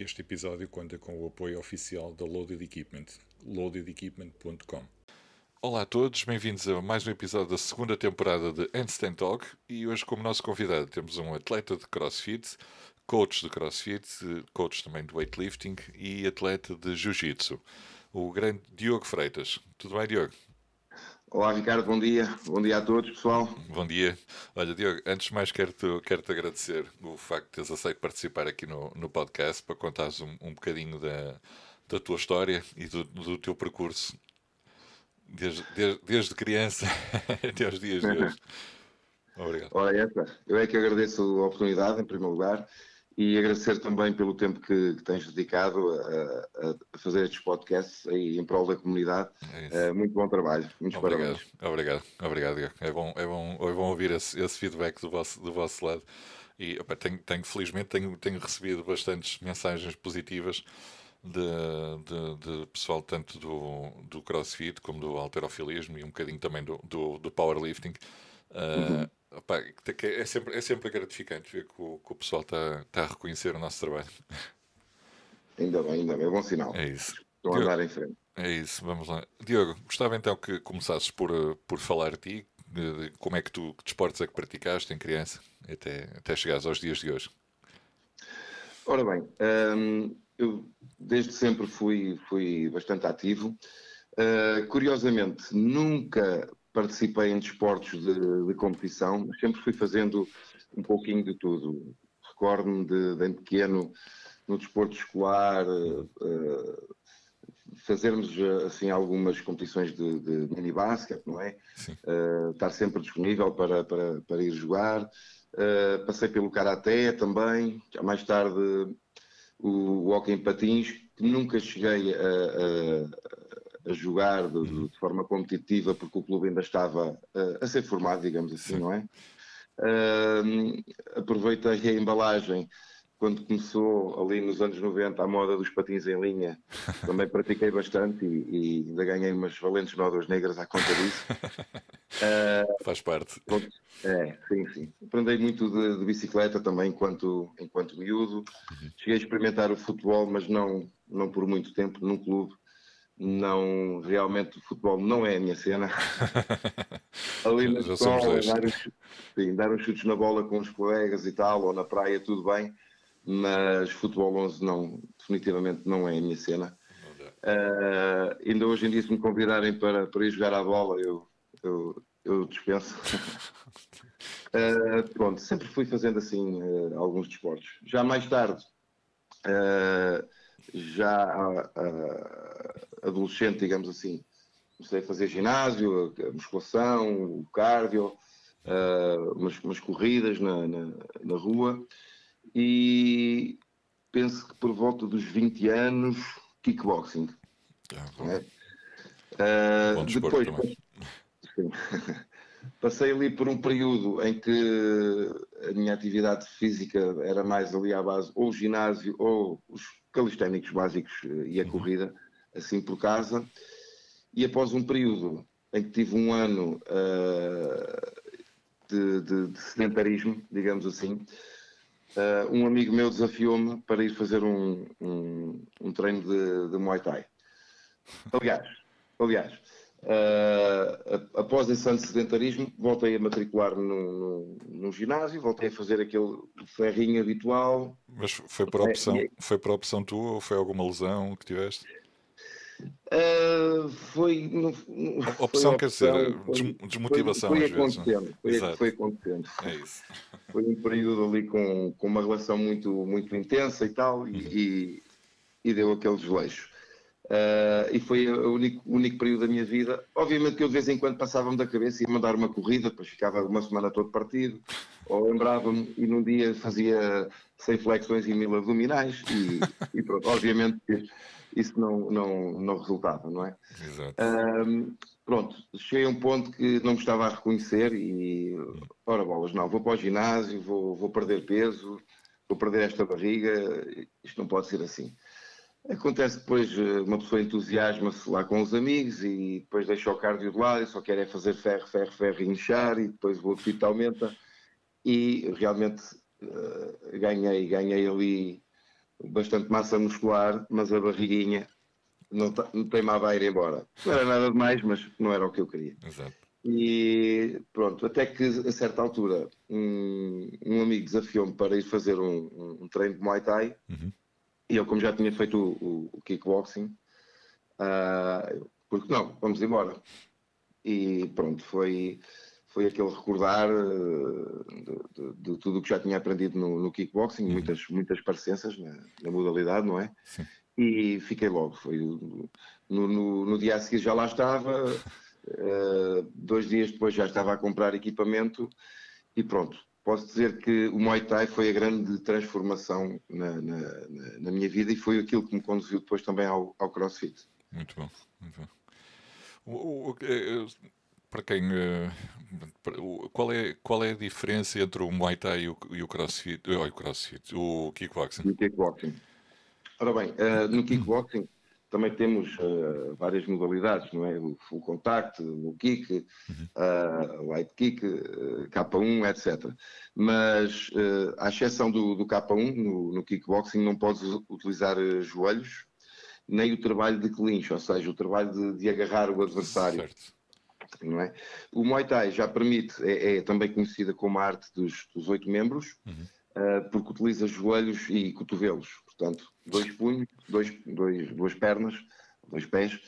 Este episódio conta com o apoio oficial da Loaded Equipment, loadedequipment.com. Olá a todos, bem-vindos a mais um episódio da segunda temporada de Handstand Talk e hoje como nosso convidado temos um atleta de CrossFit, coach de CrossFit, coach também de weightlifting e atleta de Jiu-Jitsu, o grande Diogo Freitas. Tudo bem, Diogo? Olá, Ricardo, bom dia. Bom dia a todos, pessoal. Bom dia. Olha, Diogo, antes de mais quero-te quero -te agradecer o facto de teres aceito participar aqui no, no podcast para contares um, um bocadinho da, da tua história e do, do teu percurso desde, desde, desde criança até os dias de hoje. Obrigado. Ora, essa, eu é que agradeço a oportunidade, em primeiro lugar, e agradecer também pelo tempo que, que tens dedicado a, a, fazer estes podcasts aí em prol da comunidade. É uh, muito bom trabalho. Muitos obrigado, parabéns. Obrigado, obrigado. É bom, é bom, é bom ouvir esse, esse feedback do vosso, do vosso lado. E opa, tenho, tenho, felizmente tenho, tenho recebido bastantes mensagens positivas de, de, de, pessoal tanto do, do crossfit como do alterofilismo e um bocadinho também do, do, do powerlifting. Uh, uhum Opa, é, sempre, é sempre gratificante ver que o, que o pessoal está tá a reconhecer o nosso trabalho. Ainda bem, ainda bem, é bom sinal. É isso. Estão a andar em frente. É isso, vamos lá. Diogo, gostava então que começasses por, eh, por falar de ti, de, de como é que tu, que desportos é que praticaste em criança, até, até chegares aos dias de hoje. Ora bem, hum, eu desde sempre fui, fui bastante ativo. Uh, curiosamente, nunca participei em desportos de, de, competição, mas sempre fui fazendo um pouquinho de tudo. Recordo-me de, de, pequeno, no desporto escolar, uh, fazermos assim algumas competições de, de mini basquete, não é? Uh, estar sempre disponível para, para, para ir jogar. Uh, passei pelo karaté também, mais tarde o, o hockey em patins, que nunca cheguei a, a jogar de, de, uhum. forma competitiva porque o clube ainda estava uh, a ser formado, digamos assim, Sim. não é? Uh, aproveitei a embalagem quando começou ali nos anos 90 a moda dos patins em linha, também pratiquei bastante e, e ainda ganhei umas valentes nódoas negras à conta disso. Uh, Faz parte. É, sim, sim. Aprendi muito de, de, bicicleta também enquanto, enquanto miúdo. Uhum. Cheguei a experimentar o futebol, mas não, não por muito tempo, num clube não realmente o futebol não é a minha cena. Ali na escola, dar, sim, dar uns chutes na bola com os colegas e tal, ou na praia, tudo bem, mas futebol 11 não, definitivamente não é a minha cena. Uh, ainda hoje em dia, se me convidarem para, para ir jogar à bola, eu, eu, eu dispenso. uh, pronto, sempre fui fazendo assim uh, alguns desportos. Já mais tarde, já adolescente, digamos assim, comecei a fazer ginásio, a musculação, o cardio, uh, umas, umas, corridas na, na, na, rua e penso que por volta dos 20 anos, kickboxing. Ah, é? uh, depois, sim, passei ali por um período em que a minha atividade física era mais ali à base ou ginásio ou os calisténicos básicos e a uhum. corrida assim por casa, e após um período em que tive um ano uh, de, de, de, sedentarismo, digamos assim, uh, um amigo meu desafiou-me para ir fazer um, um, um treino de, de, Muay Thai. Aliás, aliás uh, após esse ano de sedentarismo, voltei a matricular-me no, no, ginásio, voltei a fazer aquele ferrinho habitual. Mas foi por opção, é, foi por opção tua ou foi alguma lesão que tiveste? Uh, foi. No, no, opção, foi quer dizer, foi, desmotivação foi, foi às acontecendo, vezes. Foi, foi acontecendo. É isso. Foi um período ali com, com uma relação muito, muito intensa e tal, e, uhum. e, e, deu aquele desleixo. Uh, e foi o único, único período da minha vida. Obviamente que eu de vez em quando passava-me da cabeça e ia mandar uma corrida, depois ficava uma semana todo partido, ou lembrava-me e num dia fazia 100 flexões e mil abdominais, e, e pronto, obviamente isso não, não, não resultava, não é? Exato. Um, pronto, cheguei a um ponto que não me estava a reconhecer e, ora bolas, não, vou para o ginásio, vou, vou perder peso, vou perder esta barriga, isto não pode ser assim. Acontece depois, eh, uma pessoa entusiasma-se lá com os amigos e depois deixa o cardio de lado e só quer é fazer ferro, ferro, ferro e inchar e depois o apetite aumenta e realmente uh, ganhei, ganhei ali bastante massa muscular, mas a barriguinha não, não teimava a ir embora. Não era nada demais, mas não era o que eu queria. Exato. E pronto, até que a certa altura um, um amigo desafiou-me para ir fazer um, um, treino de Muay Thai uhum. e eu, como já tinha feito o, o, o kickboxing, uh, porque não, vamos embora. E pronto, foi, foi aquele recordar uh, de, de, de, tudo o que já tinha aprendido no, no kickboxing, uhum. muitas, muitas parecenças na, na modalidade, não é? Sim. E fiquei logo. Foi no, no, no dia a seguir já lá estava. Uh, dois dias depois já estava a comprar equipamento e pronto. Posso dizer que o Muay Thai foi a grande transformação na, na, na minha vida e foi aquilo que me conduziu depois também ao, ao CrossFit. Muito bom. Muito bom. O, o, eh, para quem. Eh, qual é, qual é a diferença entre o Muay Thai e o, e o CrossFit? Oh, o CrossFit, o kickboxing? O kickboxing. Ora bem, no kickboxing também temos uh, várias modalidades, não é? O full contact, o kick, uhum. uh, light kick, uh, K1, etc. Mas, uh, à exceção do, do K1, no, no, kickboxing não podes utilizar joelhos, nem o trabalho de clinch, ou seja, o trabalho de, de agarrar o adversário. Certo. Não é? O Muay Thai já permite, é, é também conhecida como a arte dos, dos oito membros, uhum. porque utiliza joelhos e cotovelos. Portanto, dois punhos, dois, dois, duas pernas, dois pés,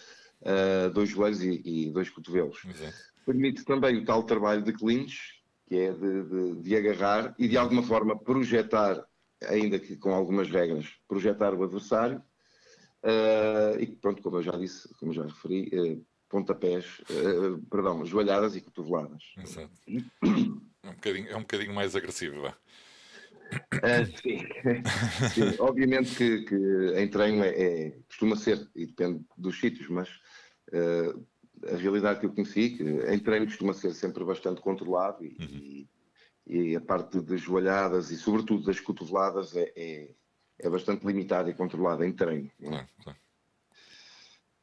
uh, dois joelhos e, e dois cotovelos. Exato. Permite também o tal trabalho de clinch, que é de, de, de, agarrar e de alguma forma projetar, ainda que com algumas regras, projetar o adversário. Uh, e pronto, como eu já disse, como já referi, uh, pontapés, uh, perdão, joelhadas e cotoveladas. Exato. É um bocadinho, é um bocadinho mais agressivo, vá. Uh, sim. sim. obviamente que, que em treino é, é, costuma ser, e depende dos sítios, mas uh, a realidade que eu conheci, que em treino costuma ser sempre bastante controlado e, uhum. e, e a parte das joelhadas e sobretudo das cotoveladas é, é, é bastante limitada e controlada em treino. É? Claro, claro.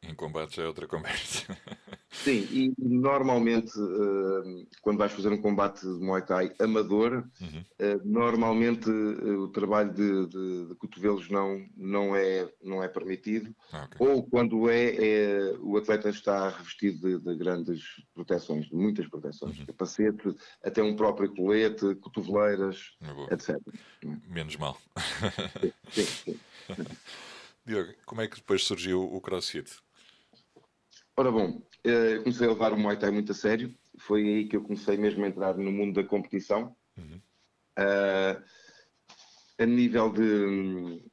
Em combate já é outra conversa. Sim, e normalmente uh, quando vais fazer um combate de Muay Thai amador, uhum. uh, normalmente uh, o trabalho de, de, de, cotovelos não, não, é, não é permitido, ah, okay. ou quando é, é, o atleta está revestido de, de grandes proteções, de muitas proteções, uhum. capacete, até um próprio colete, cotoveleiras, etc. Menos mal. sim, sim. Diogo, como é que depois surgiu o CrossFit? Ora bom, eh, comecei a levar o Muay Thai muito a sério. Foi aí que eu comecei mesmo a entrar no mundo da competição. Uhum. Uh, a nível de,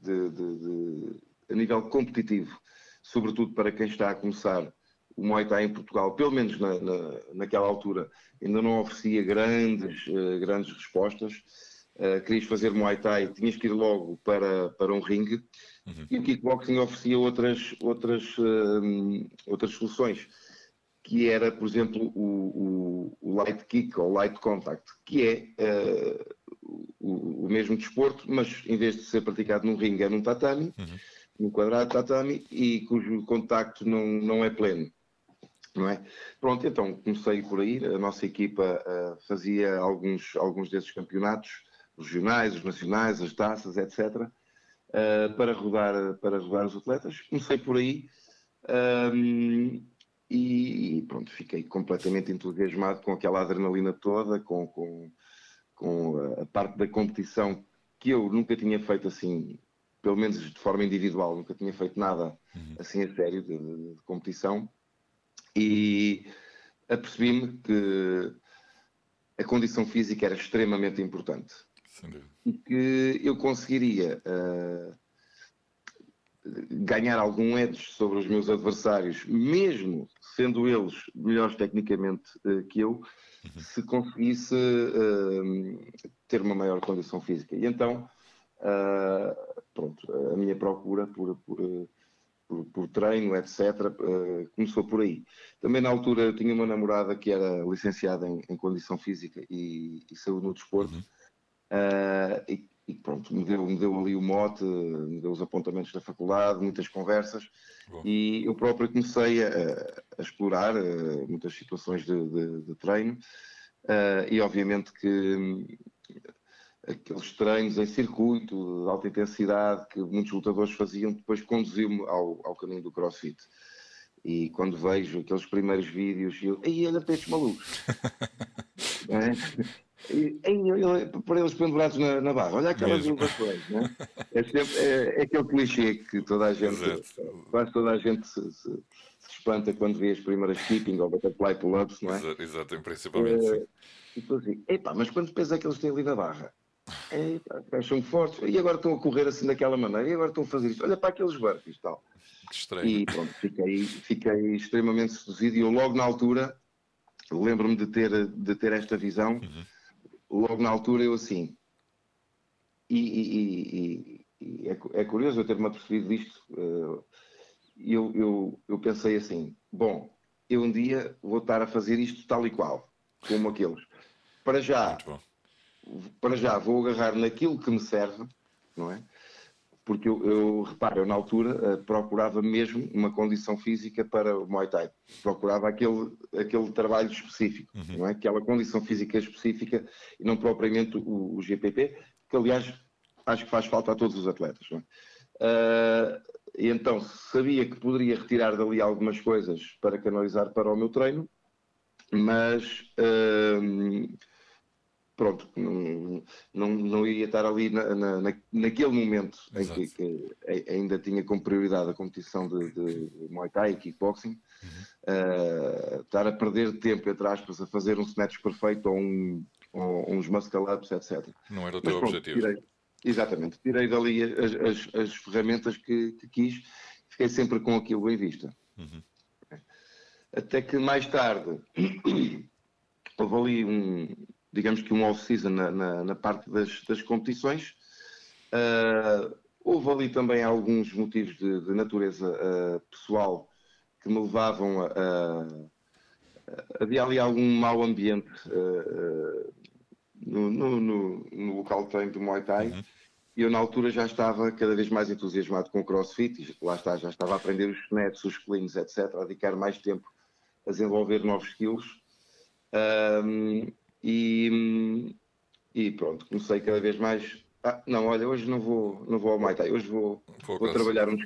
de, de, de, a nível competitivo, sobretudo para quem está a começar o Muay Thai em Portugal, pelo menos na, na, naquela altura, ainda não oferecia grandes, uh, grandes respostas. Uh, querias fazer Muay Thai, tinhas que ir logo para, para um ringue Uhum. E o kickboxing oferecia outras, outras, uh, outras soluções, que era, por exemplo, o, o, o, light kick ou light contact, que é uh, o, o, mesmo desporto, mas em vez de ser praticado num ringue, é num tatame, uhum. num quadrado de tatame, e cujo contacto não, não é pleno. Não é? Pronto, então comecei por aí. A nossa equipa uh, fazia alguns, alguns desses campeonatos regionais, os nacionais, as taças, etc uh, para, rodar, para rodar os atletas. Comecei por aí um, e pronto, fiquei completamente entusiasmado com aquela adrenalina toda, com, com, com a parte da competição que eu nunca tinha feito assim, pelo menos de forma individual, nunca tinha feito nada uhum. assim a sério de, de, de competição. E apercebi-me que a condição física era extremamente importante e que eu conseguiria uh, ganhar algum edge sobre os meus adversários, mesmo sendo eles melhores tecnicamente uh, que eu, uhum. se conseguisse uh, ter uma maior condição física. E então, pronto, a minha procura por, por, por, por treino, etc., começou por aí. Também na altura eu tinha uma namorada que era licenciada em, em condição física e, e saúde no desporto. Uhum Uh, e, e, pronto, me deu, me deu ali o mote, me deu os apontamentos da faculdade, muitas conversas, Bom. e eu próprio comecei a, a explorar uh, muitas situações de, de, de treino, uh, e obviamente que aqueles treinos em circuito de alta intensidade que muitos lutadores faziam, depois conduziu-me ao, ao caminho do crossfit. E quando vejo aqueles primeiros vídeos, eu, aí olha para estes malucos. é? E, para eles pendurados na, na barra, olha aquelas inovações, né? é, sempre, é, é aquele clichê que toda a gente, Exato. quase toda a gente se, se, se, espanta quando vê as primeiras keeping ou butterfly pull-ups, não é? Exato, principalmente. É, e tu assim, epá, mas quando pensa que eles têm ali na barra, acham fortes, e agora estão a correr assim daquela maneira, e agora estão a fazer isto, olha para aqueles burpees e tal. Estranho. E pronto, fiquei, fiquei extremamente seduzido e eu logo na altura, lembro-me de ter, de ter esta visão, uhum. Logo na altura eu assim, e, e, e é, é, curioso eu ter-me apercebido disto, uh, eu, eu, eu pensei assim, bom, eu um dia vou estar a fazer isto tal e qual, como aqueles. Para já, para já vou agarrar naquilo que me serve, não é? Porque eu, eu reparo, eu na altura uh, procurava mesmo uma condição física para o Muay Thai. Procurava aquele, aquele trabalho específico, uhum. não é? Aquela condição física específica e não propriamente o, o, GPP, que aliás acho que faz falta a todos os atletas, não é? Uh, e então sabia que poderia retirar dali algumas coisas para canalizar para o meu treino, mas uh, pronto, não, não, não iria estar ali na, na, naquele momento em que, que, ainda tinha como prioridade a competição de, de Muay Thai e kickboxing, uhum. uh, estar a perder tempo, entre aspas, a fazer um snatch perfeito ou, um, ou uns muscle ups, etc. Não era o teu Mas, pronto, objetivo. Tirei, exatamente, tirei dali as, as, as ferramentas que, que, quis, fiquei sempre com aquilo em vista. Uhum. Até que mais tarde houve ali um, digamos que um off-season na, na, na, parte das, das competições. Uh, houve ali também alguns motivos de, de natureza uh, pessoal que me levavam a, a, havia ali algum mau ambiente uh, no, no, no, no, local de treino do Muay Thai. Uhum. E eu, na altura, já estava cada vez mais entusiasmado com o crossfit, e lá está, já estava a aprender os nets, os cleans, etc., a dedicar mais tempo a desenvolver novos skills. Um, e, e pronto, comecei cada vez mais. Ah, não, olha, hoje não vou, não vou ao Muay Thai, hoje vou, vou trabalhar uns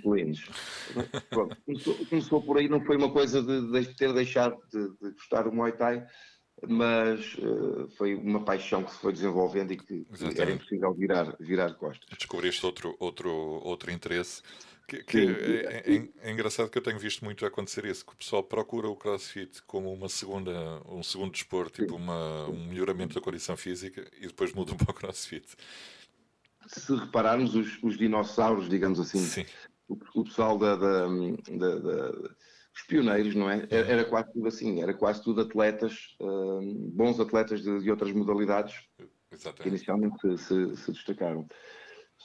pronto, começou, começou, por aí, não foi uma coisa de, de ter deixado de, de, gostar do Muay Thai, mas uh, foi uma paixão que se foi desenvolvendo e que Exatamente. era impossível virar, virar costas. Descobriste outro, outro, outro interesse que, que é, é, é, engraçado que eu tenho visto muito acontecer isso, que o pessoal procura o CrossFit como uma segunda, um segundo desporto, tipo uma, um melhoramento da condição física e depois mudam para o CrossFit. Se repararmos os, os dinossauros, digamos assim, o, o, pessoal da, da, da, da, os pioneiros, não é? Era, era, quase tudo assim, era quase tudo atletas, uh, bons atletas de, de, outras modalidades Exatamente. que inicialmente se, se, se destacaram.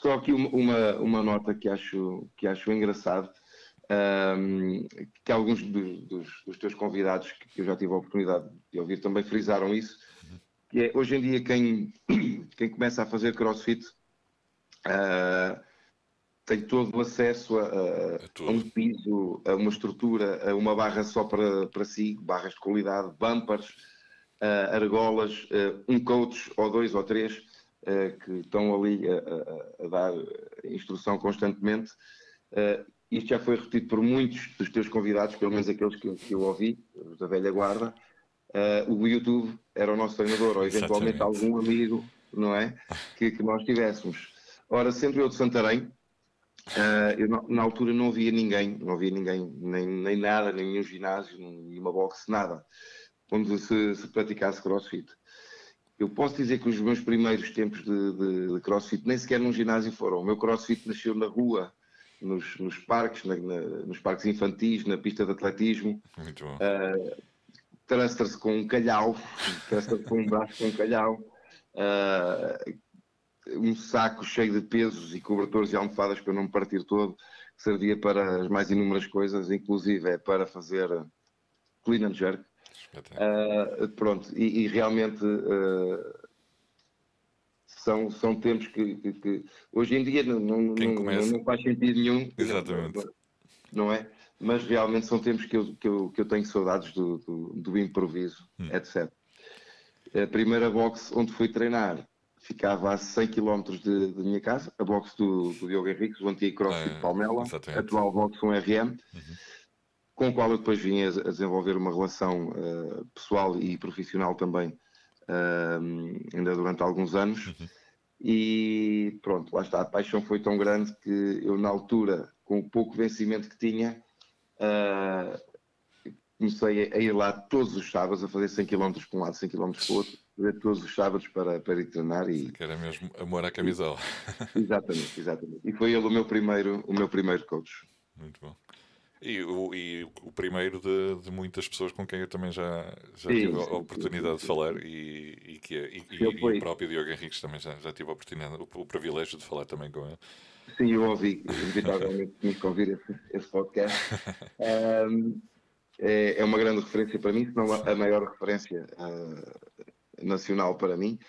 Só aqui uma, uma nota que acho, que acho engraçado, um, que alguns dos, dos, dos, teus convidados, que eu já tive a oportunidade de ouvir, também frisaram isso, que é hoje em dia quem, quem começa a fazer crossfit uh, tem todo o acesso a, a, a, um piso, a uma estrutura, a uma barra só para, para si, barras de qualidade, bumpers, uh, argolas, uh, um coach ou dois ou três que estão ali a, a, a, dar instrução constantemente. Uh, isto já foi repetido por muitos dos teus convidados, pelo menos aqueles que, que eu ouvi, da velha guarda. Uh, o YouTube era o nosso treinador, ou eventualmente Exatamente. algum amigo, não é? Que, que, nós tivéssemos. Ora, sendo eu de Santarém, uh, eu na, na, altura não via ninguém, não via ninguém, nem, nem nada, nem nenhum ginásio, nenhuma boxe, nada, onde se, se praticasse crossfit. Eu posso dizer que os meus primeiros tempos de, de, de crossfit nem sequer num ginásio foram. O meu crossfit nasceu na rua, nos, nos parques, na, na, nos parques infantis, na pista de atletismo. Muito bom. Uh, com um calhau, trustra-se com um braço com um calhau. Uh, um saco cheio de pesos e cobertores e almofadas para não me partir todo, que servia para as mais inúmeras coisas, inclusive é para fazer clean and jerk, Uh, pronto, e, e realmente uh, são, são tempos que, que, que, hoje em dia não, não, não, não, faz sentido nenhum. Exatamente. Não é? Mas realmente são tempos que eu, que eu, que eu tenho saudades do, do, do improviso, hum. etc. A primeira box onde fui treinar ficava a 100 km de, de minha casa, a box do, do Diogo Henriques, o antigo CrossFit é, Palmela, atual box 1RM, uhum. Com o qual eu depois vim a, a desenvolver uma relação uh, pessoal e profissional também, uh, ainda durante alguns anos. Uhum. E pronto, lá está, a paixão foi tão grande que eu, na altura, com o pouco vencimento que tinha, uh, comecei a ir lá todos os sábados a fazer 100 km para um lado, 100 km para o outro todos os sábados para, para ir treinar e que era mesmo amor à camisola exatamente, exatamente e foi ele o meu primeiro o meu primeiro coach muito bom e o, e o primeiro de, de muitas pessoas com quem eu também já, já sim, tive sim, a oportunidade sim, de falar e, e que é, e, e, e, o próprio Diogo Henriques também já, já tive a oportunidade, o, o, privilégio de falar também com ele. Sim, eu ouvi, inevitavelmente tinha que ouvir esse, esse podcast. Um, é, é, uma grande referência para mim, se não a maior referência uh, nacional para mim.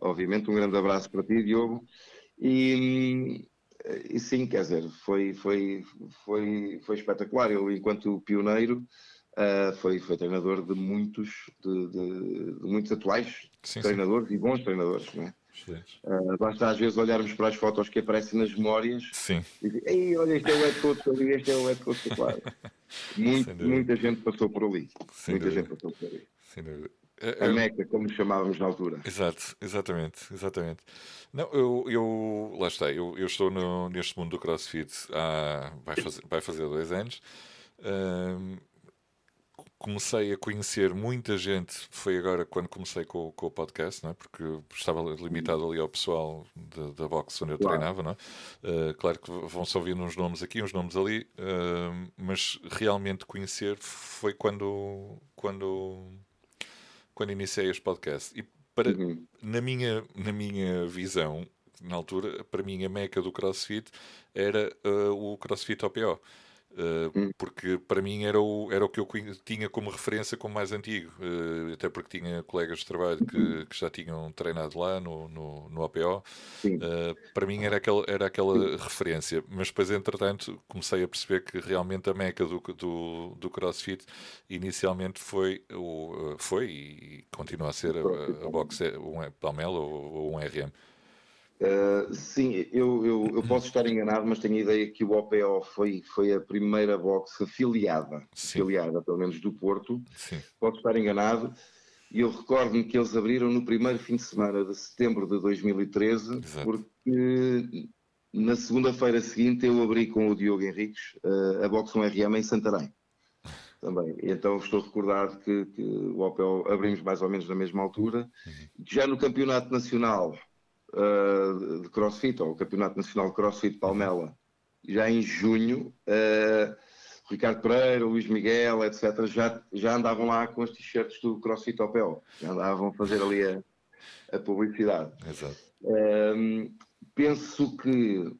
Obviamente, um grande abraço para ti, Diogo. E, e sim, quer dizer, foi, foi, foi, foi espetacular. Eu, enquanto pioneiro, uh, foi, foi treinador de muitos, de, de, de muitos atuais sim, treinadores sim. e bons treinadores, não é? Uh, basta às vezes olharmos para as fotos que aparecem nas memórias Sim. e dizer, Ei, olha, este é o head coach ali, este é o head coach claro. Muito, muita gente passou por ali. Sem muita dúvida. gente passou por ali. Sem dúvida. A Meca, como chamávamos na altura. Exato, exatamente, exatamente. Não, eu, eu lá está, eu, eu estou no, neste mundo do CrossFit há, vai, fazer, vai fazer dois anos. Um, comecei a conhecer muita gente, foi agora quando comecei com, com o podcast, não é? porque estava limitado ali ao pessoal da box onde eu claro. treinava. Não é? Uh, claro que vão-se ouvindo uns nomes aqui, uns nomes ali, uh, mas realmente conhecer foi quando, quando quando iniciei este podcast. E para, uhum. na, minha, na minha visão, na altura, para mim a meca do CrossFit era uh, o CrossFit OPO. Uh, porque para mim era o, era o que eu tinha como referência como mais antigo, uh, até porque tinha colegas de trabalho que, que já tinham treinado lá no, no, no APO. Uh, para mim era aquela, era aquela referência, mas depois, entretanto, comecei a perceber que realmente a meca do, do, do CrossFit inicialmente foi, o, foi e continua a ser a, a boxe, um Palmela ou, ou um RM. Uh, sim, eu, eu, eu, posso estar enganado, mas tenho a ideia que o OPO foi, foi a primeira box afiliada, sim. afiliada pelo menos do Porto. Sim. Posso estar enganado. E eu recordo-me que eles abriram no primeiro fim de semana de setembro de 2013, Exato. porque na segunda-feira seguinte eu abri com o Diogo Henriques uh, a box 1RM em Santarém. Também. Então estou recordado que, que o OPO abrimos mais ou menos na mesma altura. Uhum. Já no Campeonato Nacional uh, de crossfit, ou o Campeonato Nacional de Crossfit Palmela, já em junho, uh, Ricardo Pereira, Luís Miguel, etc., já, já andavam lá com as t-shirts do CrossFit OPO, já andavam a fazer ali a, a publicidade. Exato. Uh, penso que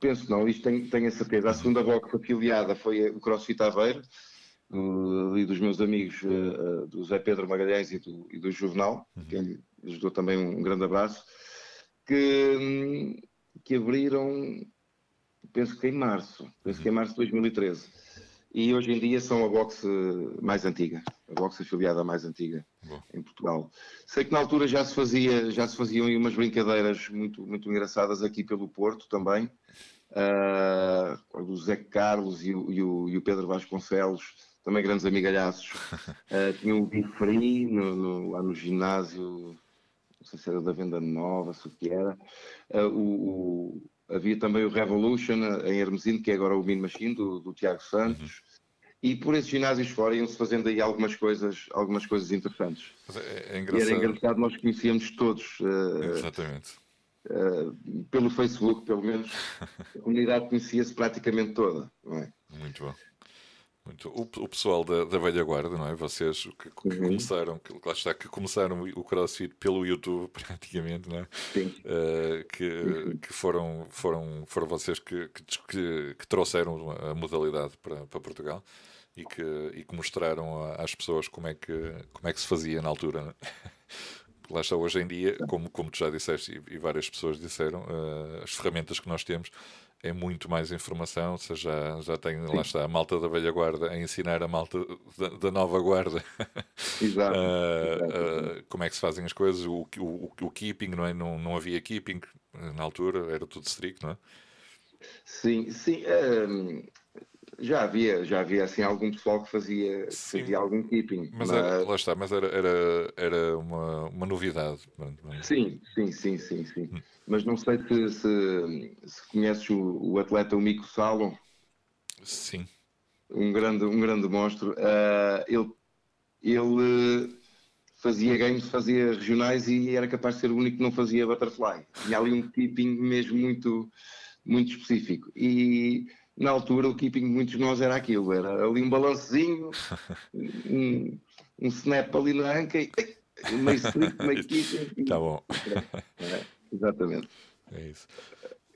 penso não, isto tenho, tenho a certeza. A segunda box afiliada foi o CrossFit Aveiro, e dos meus amigos, uh, do Zé Pedro Magalhães e do, e do Juvenal, uhum. que lhes dou também um grande abraço, que, que abriram, penso que em março, penso que em março de 2013. E hoje em dia são a boxe mais antiga, a boxe afiliada mais antiga Bom. em Portugal. Sei que na altura já se fazia, já se faziam umas brincadeiras muito, muito engraçadas aqui pelo Porto também. Uh, o Zé Carlos e o, e, o, e o Pedro Vasconcelos, também grandes amigalhaços, uh, tinham o Bifree no, no, lá no ginásio não sei se era da Venda Nova, se o que era. Uh, o, o, havia também o Revolution eh, em Hermesino, que é agora o Min Machine, do, do Tiago Santos. Uhum. E por esses ginásios fora iam-se fazendo aí algumas coisas, algumas coisas interessantes. É, é engraçado. E era engraçado, nós conhecíamos todos. Uh, Exatamente. Uh, pelo Facebook, pelo menos, a comunidade conhecia-se praticamente toda. É? Muito bom. Muito. O, o pessoal da, da velha guarda, não é? Vocês que, que uhum. começaram, que, lá está, que começaram o CrossFit pelo YouTube, praticamente, não é? Sim. Uh, que, uhum. que foram, foram, foram vocês que, que, que trouxeram a modalidade para, para Portugal e que, e que mostraram às pessoas como é que, como é que se fazia na altura. É? Lá está, hoje em dia, como, como tu já disseste e, e várias pessoas disseram, uh, as ferramentas que nós temos é muito mais informação, ou seja, já, já tem, lá está, a malta da velha guarda a ensinar a malta da, da nova guarda Exato, uh, uh, como é que se fazem as coisas, o, o, o keeping, não é? Não, não havia keeping na altura, era tudo strict, não é? Sim, sim. ehm, já havia, já havia assim algum pessoal que fazia, Sim, fazia algum keeping, mas mas era, lá está, mas era, era, era uma, uma novidade. sim, sim, sim, sim, sim. Hum. Mas não sei se, se, se conheces o, o atleta o Mico Salo, Sim, um grande, um grande monstro. Ah, ele, ele fazia games, fazia regionais e era capaz de ser o único que não fazia butterfly. Tinha ali um keeping mesmo muito, muito específico. E na altura o keeping de muitos de nós era aquilo, era ali um balancezinho, um, um snap ali na anca e meio strict, meio keeping. e- tá bom. É, exatamente. É isso.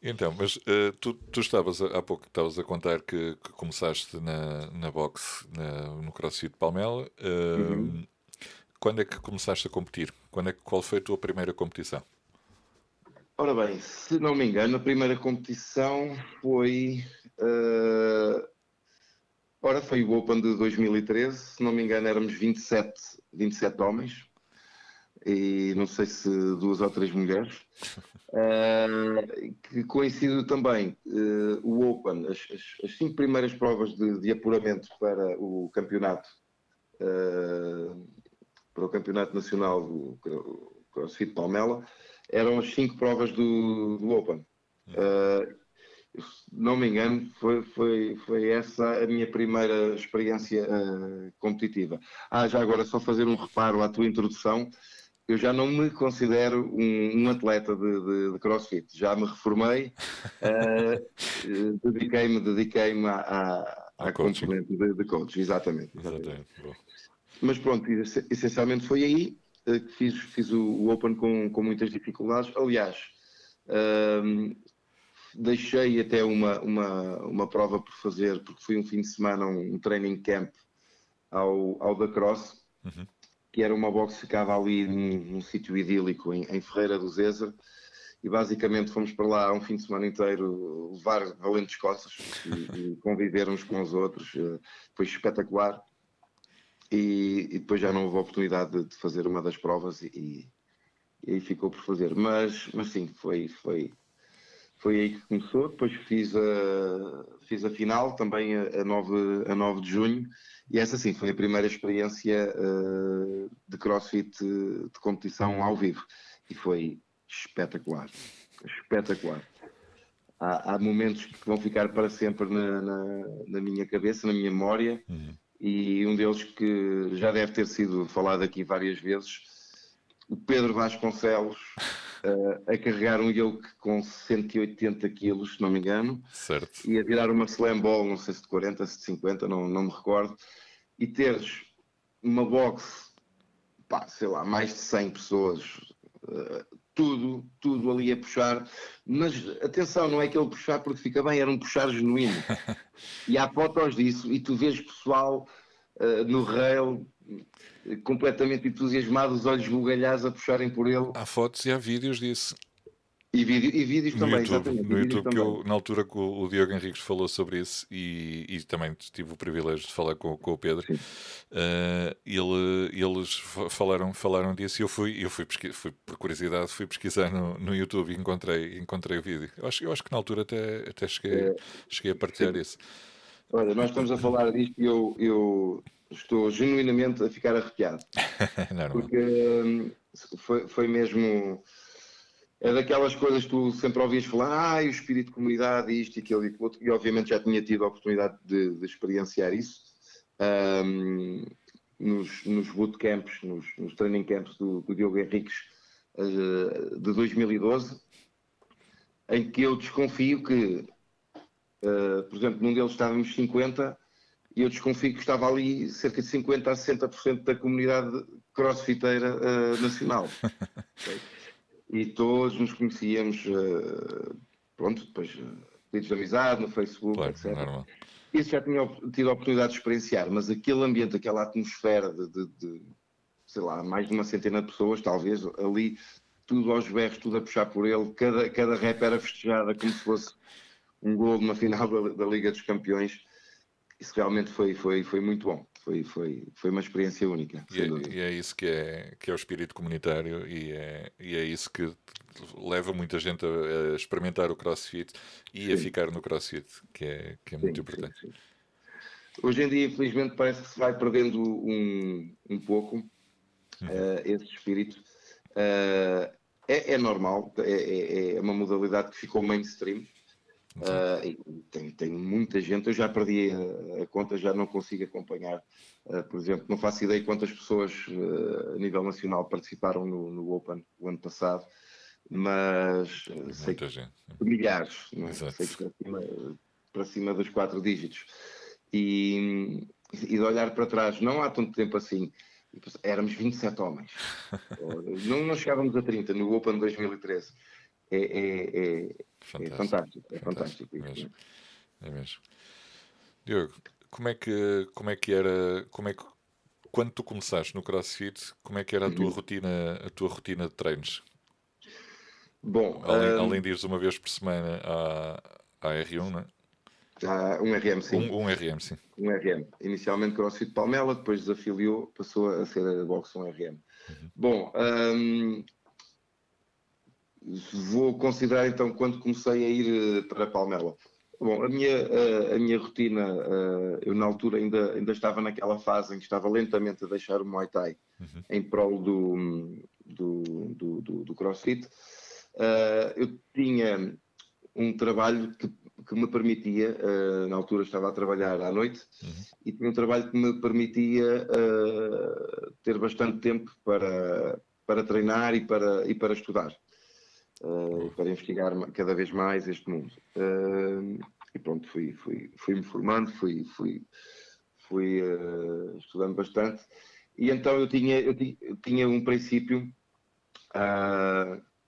Então, mas eh, tu, tu estavas há pouco estavas a contar que, que começaste na, na boxe na- no CrossFit Palmela. Eh, Uhum. Quando é que começaste a competir? Quando é que, qual foi a tua primeira competição? Ora bem, se não me engano, a primeira competição foi. eh, ora, foi o Open de 2013. Se não me engano, éramos 27, 27 homens e não sei se duas ou três mulheres. Eh, que coincidiu também eh, o Open, as, as- as cinco primeiras provas de, de apuramento para o campeonato, eh, para o campeonato nacional do CrossFit Palmela, eram as cinco provas do, do Open. Se não me engano, foi, foi, foi essa a minha primeira experiência eh, competitiva. Ah, já agora, só fazer um reparo à tua introdução. Eu já não me considero um, um atleta de, de- de crossfit. Já me reformei, eh, dediquei-me dediquei à, à, à componente de, de coach, exatamente. exatamente. Mas pronto, esse- essencialmente foi aí fiz, fiz o, Open com, com muitas dificuldades. Aliás, ahm, deixei até uma, uma, uma prova por fazer, porque foi um fim de semana, um, um training camp ao, ao da Cross, Uhum. que era uma box que ficava ali num, num sítio idílico em, em Ferreira do Zezer. E basicamente fomos para lá um fim de semana inteiro levar valentes coças e, e conviver uns com os outros. eh, Foi espetacular e, e depois já não houve oportunidade de, fazer uma das provas e, e aí ficou por fazer. Mas, mas sim, foi, foi, foi aí que começou. Depois fiz a, fiz a final também a, a, 9, a 9 de junho e essa sim foi a primeira experiência eh, de crossfit eh, de competição ao vivo e foi espetacular. Espetacular. Há, há momentos que vão ficar para sempre na, na, na minha cabeça, na minha memória, Uhum. E um deles que já deve ter sido falado aqui várias vezes, o Pedro Vasconcelos, eh, a carregar um yoke com 180 quilos, se não me engano, Certo. e a tirar uma slam ball, não sei se de 40, se de 50, não, não me recordo, e teres uma box, pá, sei lá, mais de 100 pessoas, eh, tudo, tudo ali a puxar, mas atenção, não é aquele puxar porque fica bem, era um puxar genuíno. E há fotos disso, e tu vês pessoal eh, no rail completamente entusiasmado, os olhos bugalhados a puxarem por ele, Há fotos e há vídeos disso. E, vídeo, e vídeos No também, YouTube, exatamente. no YouTube também. eu, na altura que o, o Diogo Henriques falou sobre isso e, e também tive o privilégio de falar com, com o Pedro, Sim. eh, ele, eles fa- falaram, falaram disso e eu fui, eu fui, fui por curiosidade, fui pesquisar no, no YouTube e encontrei, encontrei o vídeo. Eu acho, eu acho que na altura até, até cheguei, cheguei a partilhar isso. Olha, nós estamos a falar disto e eu, eu estou genuinamente a ficar arrepiado, É normal. porque hum, foi, foi mesmo. É daquelas coisas que tu sempre ouvias falar, ah, o espírito de comunidade, isto e aquilo e aquilo outro, e obviamente já tinha tido a oportunidade de, de experienciar isso hum, nos, nos bootcamps, nos, nos training camps do, do Diogo Henriques eh, de 2012, em que eu desconfio que Uh, por exemplo, num deles estávamos 50 e eu desconfio que estava ali cerca de 50 a 60% da comunidade crossfiteira uh, nacional. Ok? E todos nos conhecíamos, uh, pronto, depois uh, pedidos de amizade no Facebook, Claro, etc. normal. Isso já tinha tido a oportunidade de experienciar, mas aquele ambiente, aquela atmosfera de, de- de, sei lá, mais de uma centena de pessoas, talvez, ali, tudo aos berros, tudo a puxar por ele, cada, cada rap era festejada como se fosse um gol numa final da, da, Liga dos Campeões. Isso realmente foi, foi, foi muito bom. Foi, foi, foi uma experiência única. E é, e é, isso que é, que é o espírito comunitário e é, e é isso que leva muita gente a, a experimentar o crossfit e sim. a ficar no crossfit, que é, que é muito sim, importante. Sim, Hoje em dia, infelizmente, parece que se vai perdendo um, um pouco uh, esse espírito. Uh, é, é, normal, é, é, é, uma modalidade que ficou mainstream. Uh, tem, tem, muita gente, eu já perdi a, a conta, já não consigo acompanhar. Uh, por exemplo, não faço ideia quantas pessoas uh, a nível nacional participaram no, no, Open o ano passado, mas sei que gente. milhares? É? sei que para cima, para cima dos quatro dígitos. E, e de olhar para trás, não há tanto tempo assim, éramos 27 homens. não, não chegávamos a 30 no Open 2013. É, é, é, fantástico. é fantástico. É fantástico. É mesmo. É mesmo. Diogo, como é que, como é que era, como é que, quando tu começaste no CrossFit, como é que era a tua uhum. rotina, a tua rotina de treinos? Bom, além, um... além de ires uma vez por semana à, à R1, não é? Ah, um RM, sim. Um, um, RM, sim. Um RM. Inicialmente CrossFit Palmela, depois desafiliou, passou a ser a box um RM. Uhum. Bom, um, vou considerar então quando comecei a ir eh, para Palmela. Bom, a minha, a, a minha rotina, a, eu na altura ainda, ainda estava naquela fase em que estava lentamente a deixar o Muay Thai uhum. em prol do, do, do, do, do CrossFit. Eu tinha um trabalho que que me permitia, na altura estava a trabalhar à noite, uhum. e tinha um trabalho que me permitia ter bastante tempo para, para treinar e para, e para estudar, uh, para investigar cada vez mais este mundo. e pronto, fui, fui, fui me formando, fui, fui, fui estudando bastante, e então eu tinha, eu tinha, eu tinha um princípio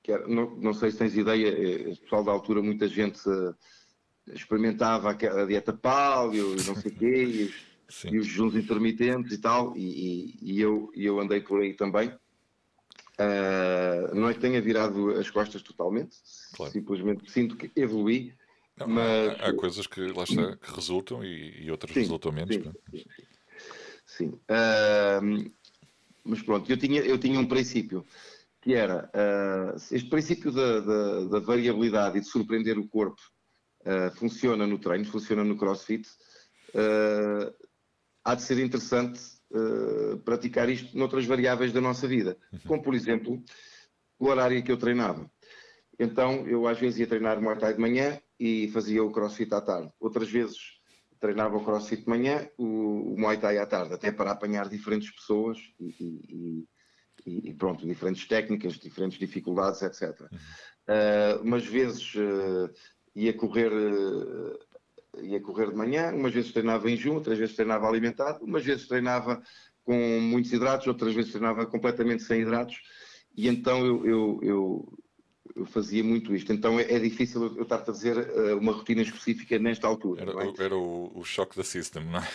que era, não, não, sei se tens ideia, o pessoal da altura, muita gente experimentava a dieta paleo e não sei o quê, e os, e os jejuns intermitentes e tal, e, e, e, eu, e eu andei por aí também. Uh, não é que tenha virado as costas totalmente, claro. simplesmente sinto que evolui. Não, mas... há, há, coisas que lá está, que resultam e, e outras sim, resultam menos. Sim, sim, sim. Uh, mas pronto, eu tinha, eu tinha um princípio que era uh, este princípio da, da, da, variabilidade e de surpreender o corpo funciona no treino, funciona no crossfit, há de ser interessante uh, praticar isto noutras variáveis da nossa vida, uhum. como por exemplo o horário que eu treinava. Então eu às vezes ia treinar Muay Thai de manhã e fazia o crossfit à tarde. Outras vezes treinava o crossfit de manhã, o, o Muay Thai à tarde, até para apanhar diferentes pessoas e, e, e pronto, diferentes técnicas, diferentes dificuldades, etc. Uhum. Uh, umas vezes uh, ia correr, eh, ia correr de manhã, umas vezes treinava em junho, outras vezes treinava alimentado, umas vezes treinava com muitos hidratos, outras vezes treinava completamente sem hidratos, e então eu, eu, eu eu fazia muito isto. Então é, é difícil eu estar a dizer uh, uma rotina específica nesta altura. Era, é? era o, o choque da system, não é?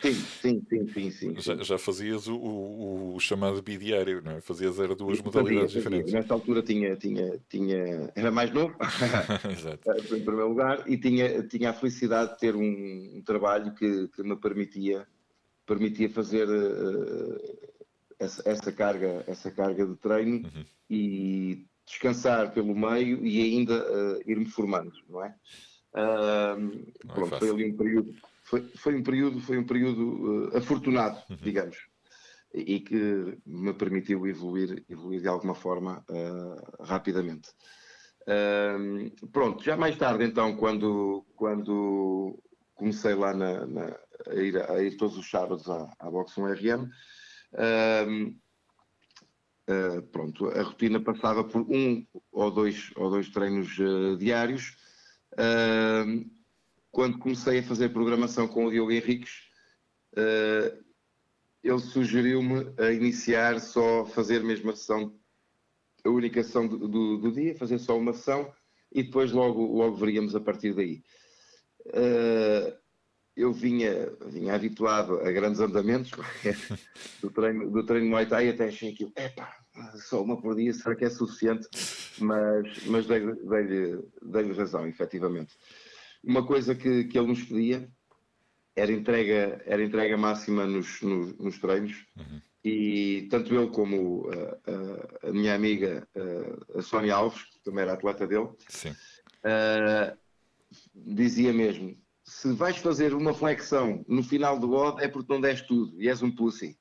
Sim, sim, sim, sim. sim, já, já, fazias o, o, o, chamado bidiário, não é? Fazias era duas modalidades fazia, diferentes. Nesta altura tinha, tinha, tinha, era mais novo. Eh, em primeiro lugar, e tinha, tinha a felicidade de ter um, um trabalho que, que me permitia, permitia fazer uh, essa, essa, carga, essa carga de treino uhum. e descansar pelo meio e ainda uh, ir-me formando, não é? Uh, não pronto, é foi ali um período, foi, foi um período, foi um período uh, afortunado, uhum. digamos, e, que me permitiu evoluir, evoluir de alguma forma uh, rapidamente. pronto, já mais tarde então, quando, quando comecei lá na, na, a, ir, a, ir, todos os sábados à, à Box 1 RM, Uh, pronto, a rotina passava por um ou dois, ou dois treinos uh, diários. Uh, quando comecei a fazer programação com o Diogo Henriques, ele sugeriu-me a iniciar só fazer mesmo a sessão, a única sessão do, do, do, dia, fazer só uma sessão e depois logo, logo veríamos a partir daí. Eu vinha, vinha habituado a grandes andamentos do treino, do treino Muay Thai até achei aquilo, epá, só uma por dia, será que é suficiente? Mas, mas dei-lhe dei dei razão, efetivamente. uma coisa que, que ele nos pedia era entrega, era entrega máxima nos, nos, nos treinos. Uhum. E tanto ele como a, a, a minha amiga a Sónia Alves, que também era atleta dele, uh, dizia mesmo: se vais fazer uma flexão no final do odd é porque não deste tudo e és um pussy.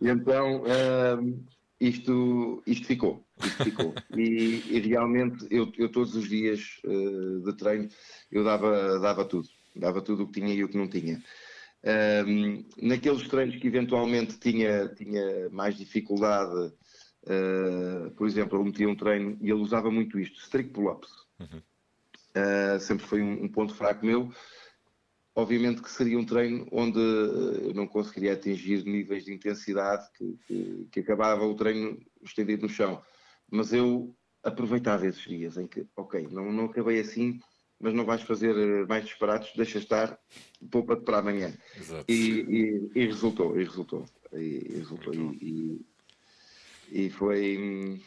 E então uh, isto, isto ficou. Isto ficou. e, e, realmente eu, eu, todos os dias uh, de treino eu dava, dava tudo. Dava tudo o que tinha e o que não tinha. Um, naqueles treinos que eventualmente tinha, tinha mais dificuldade, uh, por exemplo, ele metia um treino e ele usava muito isto, strict pull-ups. Uhum. Uh, sempre foi um, um, ponto fraco meu. Obviamente que seria um treino onde eu não conseguiria atingir níveis de intensidade que, que, que acabava o treino estendido no chão. Mas eu aproveitava esses dias em que, ok, não, não acabei assim, mas não vais fazer eh, mais disparados, deixa estar, poupa-te para amanhã. E, e, e, resultou, e resultou. E, resultou. E, e, foi,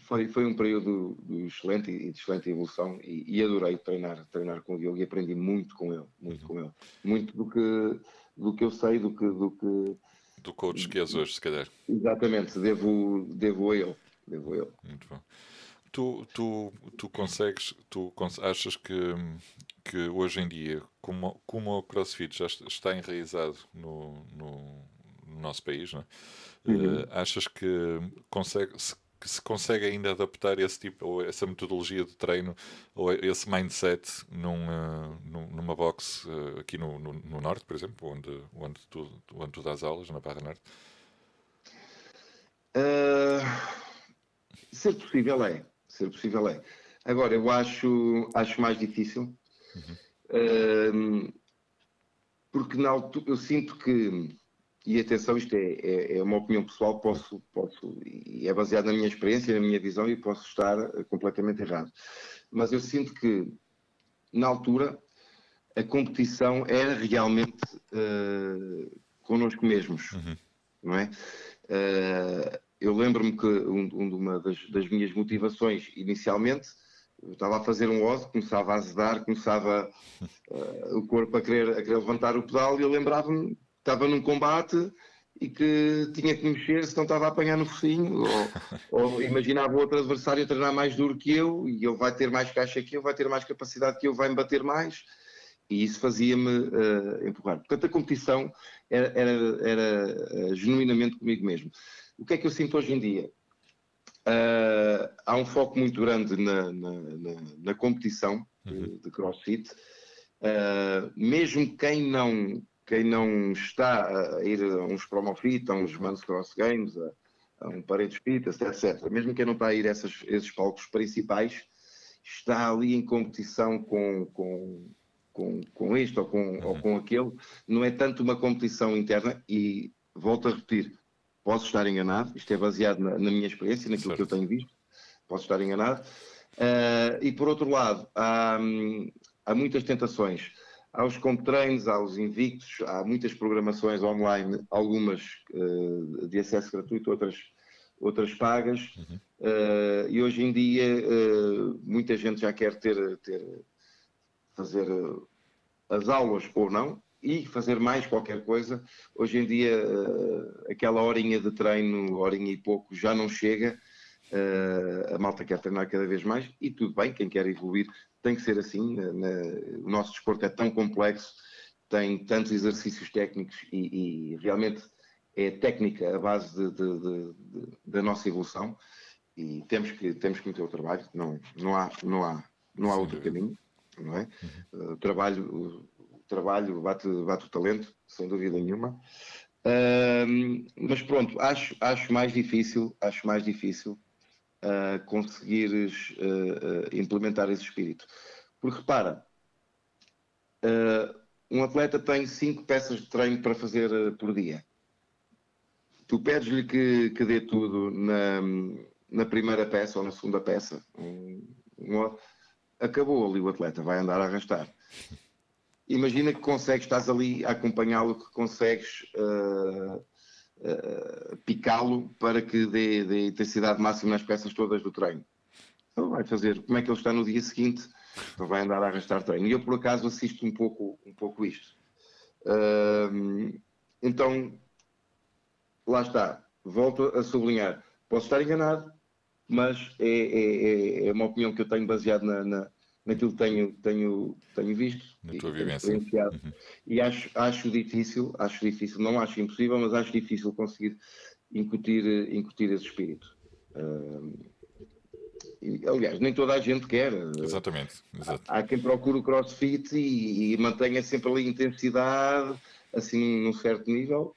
foi, foi um período excelente e de excelente evolução e, adorei treinar, treinar com o Diogo e aprendi muito com ele, muito uhum. com ele. Muito do que, do que eu sei, do que... Do, que, do coach que és hoje, se calhar. Exatamente, devo, devo a ele. Devo a ele. Muito bom tu, tu, tu consegues, tu achas que, que hoje em dia, como, como o CrossFit já está enraizado no, no, no nosso país, é? uhum. uh, achas que consegue, se, que se consegue ainda adaptar esse tipo, ou essa metodologia de treino, ou esse mindset num, uh, numa box uh, aqui no, no, no, Norte, por exemplo, onde, onde, tu, onde tu dás aulas, na Barra Norte? Uh, ser possível é ser possível é. Agora, eu acho, acho mais difícil, uhum. porque na altura, eu sinto que, e atenção, isto é, é, é, uma opinião pessoal, posso, posso, e é baseado na minha experiência, na minha visão, e posso estar completamente errado. Mas eu sinto que, na altura, a competição era realmente uh, connosco mesmos, uhum. não é? Uh, eu lembro-me que um, uma das, das, minhas motivações inicialmente, eu estava a fazer um osso, começava a azedar, começava uh, o corpo a querer, a querer levantar o pedal e eu lembrava-me estava num combate e que tinha que mexer se não estava a apanhar no focinho, ou, ou, imaginava outro adversário treinar mais duro que eu e ele vai ter mais caixa que eu, vai ter mais capacidade que eu, vai me bater mais e isso fazia-me uh, empurrar. Portanto, a competição era, era, era uh, genuinamente comigo mesmo. O que é que eu sinto hoje em dia? Uh, há um foco muito grande na, na, na, na competição de, uhum. de crossfit. Uh, mesmo quem não, quem não está a ir a uns promofit, a uns Manos Cross Games, a, a um Paredes Fitas, etc., mesmo quem não está a ir a essas, esses palcos principais, está ali em competição com, com, com, com este ou com, uhum. ou com aquele. Não é tanto uma competição interna e, volto a repetir, Posso estar enganado, isto é baseado na, na minha experiência, naquilo certo. que eu tenho visto, posso estar enganado. Uh, e por outro lado, há, há muitas tentações. Há os comptreinos, há os invictos, há muitas programações online, algumas uh, de acesso gratuito, outras, outras pagas. Uhum. Uh, e hoje em dia muita gente já quer ter, ter fazer as aulas ou não, e fazer mais qualquer coisa. Hoje em dia, uh, aquela horinha de treino, horinha e pouco, já não chega. Uh, a malta quer treinar cada vez mais e tudo bem, quem quer evoluir tem que ser assim. o nosso desporto é tão complexo, tem tantos exercícios técnicos e, e realmente é técnica a base de, de, de, da nossa evolução e temos que, temos que meter o trabalho, não, não há, não há, não há outro caminho. Não é? Uhum. Uh, trabalho, trabalho, bate, bate o talento, sem dúvida nenhuma. Uh, mas pronto, acho, acho mais difícil, acho mais difícil uh, conseguires uh, implementar esse espírito. Porque repara, um atleta tem cinco peças de treino para fazer por dia. Tu pedes-lhe que, que dê tudo na, na primeira peça ou na segunda peça. Acabou ali o atleta, vai andar a arrastar imagina que consegues, estás ali a acompanhá-lo, que consegues uh, uh, picá-lo para que dê, dê intensidade máxima nas peças todas do treino. Então vai fazer como é que ele está no dia seguinte, Então vai andar a arrastar treino. E eu, por acaso, assisto um pouco, um pouco isto. Uh, então, lá está. Volto a sublinhar. Posso estar enganado, mas é, é, é, é uma opinião que eu tenho baseado na, na, naquilo que tenho, tenho, tenho visto na tua vivência. Uhum. E acho, acho difícil, acho difícil, não acho impossível, mas acho difícil conseguir incutir, incutir esse espírito. Uh, e, aliás, nem toda a gente quer. Exatamente. Exato. Há, há quem procure o crossfit e, e mantenha sempre ali intensidade, assim, num certo nível,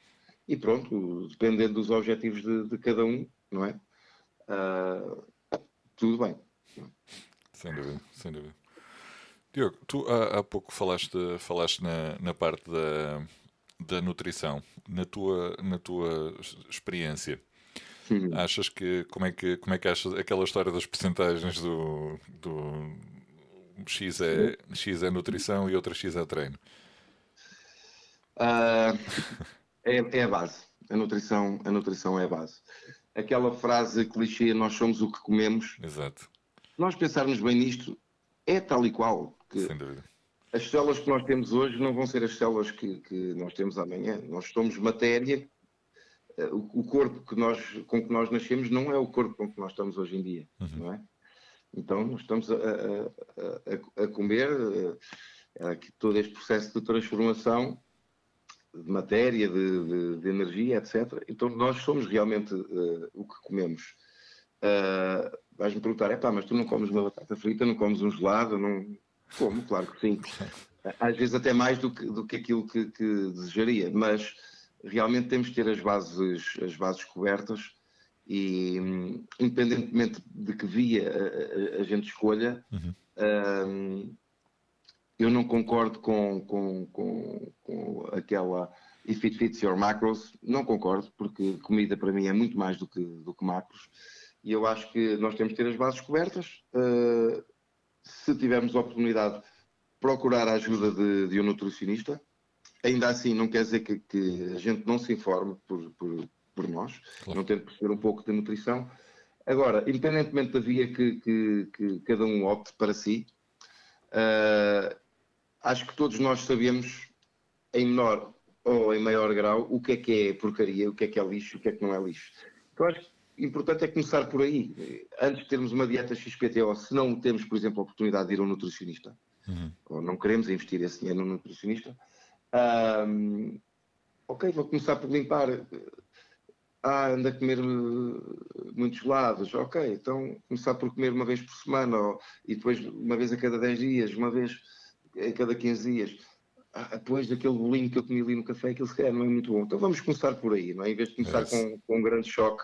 e pronto, dependendo dos objetivos de, de cada um, não é? Uh, tudo bem. Sem dúvida, sem dúvida. Diogo, tu há, há pouco falaste, falaste na, na parte da, da nutrição. Na tua, na tua experiência, Sim. achas que como é que como é que achas aquela história das percentagens do, do X é, X é nutrição e outra X é treino? Uh, é, é a base. A nutrição, a nutrição é a base. Aquela frase clichê, nós somos o que comemos. Exato. Nós pensarmos bem nisto, é tal e qual. Que. As células que nós temos hoje não vão ser as células que, que nós temos amanhã. Nós somos matéria. Eh, o, corpo que nós, com que nós nascemos não é o corpo com que nós estamos hoje em dia, uhum. não é? Então, nós estamos a, a, a, a comer eh, todo este processo de transformação de matéria, de, de, de, energia, etc. Então, nós somos realmente uh, o que comemos. Uh, Vais-me perguntar, é pá, mas tu não comes uma batata frita, não comes um gelado, não... Como, claro que sim. Às vezes até mais do que, do que aquilo que, que desejaria, mas realmente temos que ter as bases, as bases cobertas e independentemente de que via a, a, a gente escolha, uhum. um, eu não concordo com, com, com, com, aquela if it fits your macros, não concordo, porque comida para mim é muito mais do que, do que macros e eu acho que nós temos que ter as bases cobertas. Uh, se tivermos a oportunidade, procurar a ajuda de, de um nutricionista. Ainda assim, não quer dizer que, que a gente não se informe por, por, por nós, claro. não tente perceber um pouco de nutrição. Agora, independentemente da via que, que, que cada um opte para si, uh, acho que todos nós sabemos, em menor ou em maior grau, o que é que é porcaria, o que é que é lixo, o que é que não é lixo. Então, acho que importante é começar por aí. Antes de termos uma dieta XPTO, se não temos, por exemplo, a oportunidade de ir a um nutricionista, uhum. ou não queremos investir esse dinheiro no nutricionista, um, ok, vou começar por limpar. Ah, anda a comer eh, muitos lados, ok, então começar por comer uma vez por semana, ou, e depois uma vez a cada 10 dias, uma vez a cada 15 dias. Ah, depois daquele bolinho que eu comi ali no café, aquilo se calhar não é muito bom. Então vamos começar por aí, não é? Em vez de começar é com, com um grande choque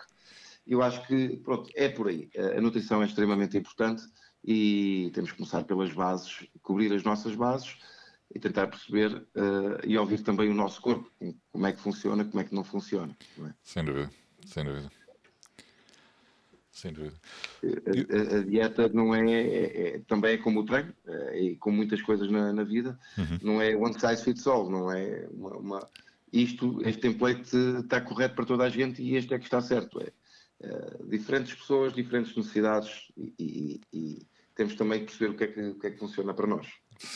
eu acho que, pronto, é por aí. A nutrição é extremamente importante e temos que começar pelas bases, cobrir as nossas bases e tentar perceber uh, e ouvir também o nosso corpo, como é que funciona, como é que não funciona. Não é? Sem dúvida, sem dúvida. Sem dúvida. A, a, a dieta não é, é, é, também é como o treino é, e como muitas coisas na, na vida, uhum. não é one size fits all, não é uma, uma, isto, este template está correto para toda a gente e este é que está certo. É, eh, diferentes pessoas, diferentes necessidades e, e, e, temos também que perceber o que é que, o que, é que funciona para nós.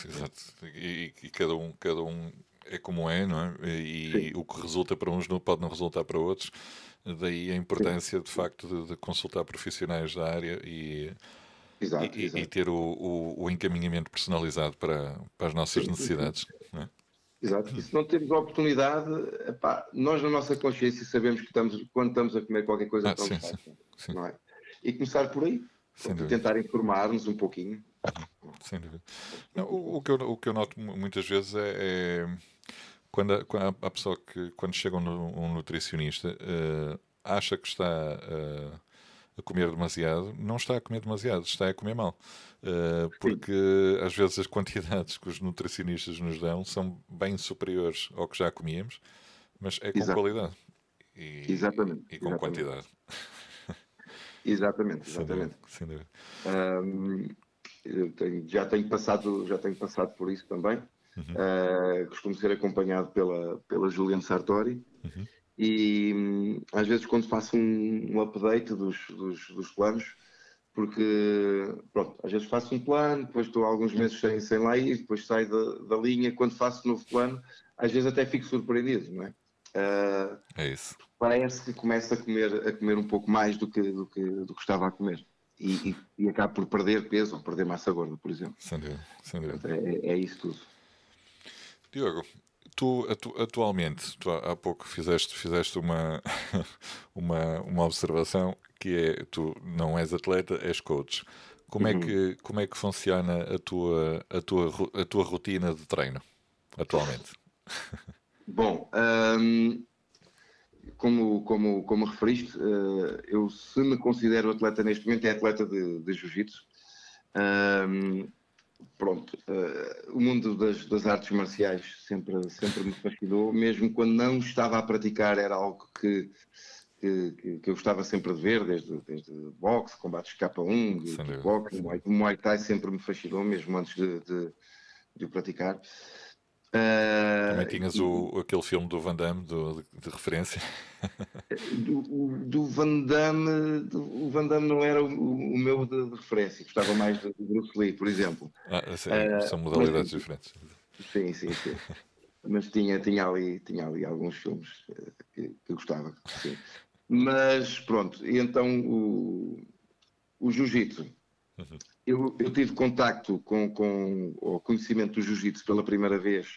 Exato. E, e, cada, um, cada um é como é, não é? E Sim. o que resulta para uns não pode não resultar para outros. Daí a importância, Sim. de facto, de, de, consultar profissionais da área e, exato, e, exato. e, ter o, o, o, encaminhamento personalizado para, para as nossas Sim, necessidades. Exato. E se não temos a oportunidade, epá, nós na nossa consciência sabemos que estamos, quando estamos a comer qualquer coisa, ah, sim, sim, sim. não é? E começar por aí, tentar informar-nos um pouquinho. Sem dúvida. Não, o, o, que eu, o que eu noto muitas vezes é, é quando, a, quando a pessoa que, quando chega um, um nutricionista, uh, acha que está uh, a comer demasiado, não está a comer demasiado, está a comer mal. Uh, porque Sim. às vezes as quantidades que os nutricionistas nos dão são bem superiores ao que já comíamos, mas é com qualidade. E, exatamente. E com exatamente. quantidade. Exatamente, exatamente. Sem dúvida. Um, eu tenho, já, tenho passado, já tenho passado por isso também. Uhum. Uh, costumo ser acompanhado pela, pela Juliana Sartori. Uhum. E às vezes, quando faço um, um update dos, dos, dos planos, porque pronto, às vezes faço um plano, depois estou alguns meses sem, sem lá ir, depois saio da, da linha, quando faço um novo plano, às vezes até fico surpreendido, não é? Uh, é isso. Parece que começa a comer, a comer um pouco mais do que, do que, do que estava a comer. E, e, e acaba por perder peso ou perder massa gorda, por exemplo. Sem dúvida, sem dúvida. É, é isso tudo. Diogo, tu atu atualmente, tu há, há pouco fizeste, fizeste uma, uma, uma observação que é, tu não és atleta, és coach. Como, é uhum. é, que, como é que funciona a tua, a, tua, a tua rotina de treino atualmente? Bom, um, como, como, como referiste, uh, eu se me considero atleta neste momento é atleta de, de jiu-jitsu. Um, pronto, uh, o mundo das, das, artes marciais sempre, sempre me fascinou, mesmo quando não estava a praticar, era algo que, que, que, eu gostava sempre de ver, desde, desde boxe, combates K1, de, de boxe, o Muay Thai sempre me fascinou, mesmo antes de, de, de o praticar. Uh, Também tinhas e, o, aquele filme do Van Damme do, de, de, referência? Do, do Van Damme, do, o Van Damme não era o, o meu de, de, referência, gostava mais do Bruce Lee, por exemplo. Ah, sim, uh, são modalidades mas, diferentes. Sim, sim, sim. mas tinha, tinha, ali, tinha ali alguns filmes que, que eu gostava, sim. Mas pronto, e então o, o jiu-jitsu. Uhum. Eu, eu, tive contacto com, com o conhecimento do jiu-jitsu pela primeira vez.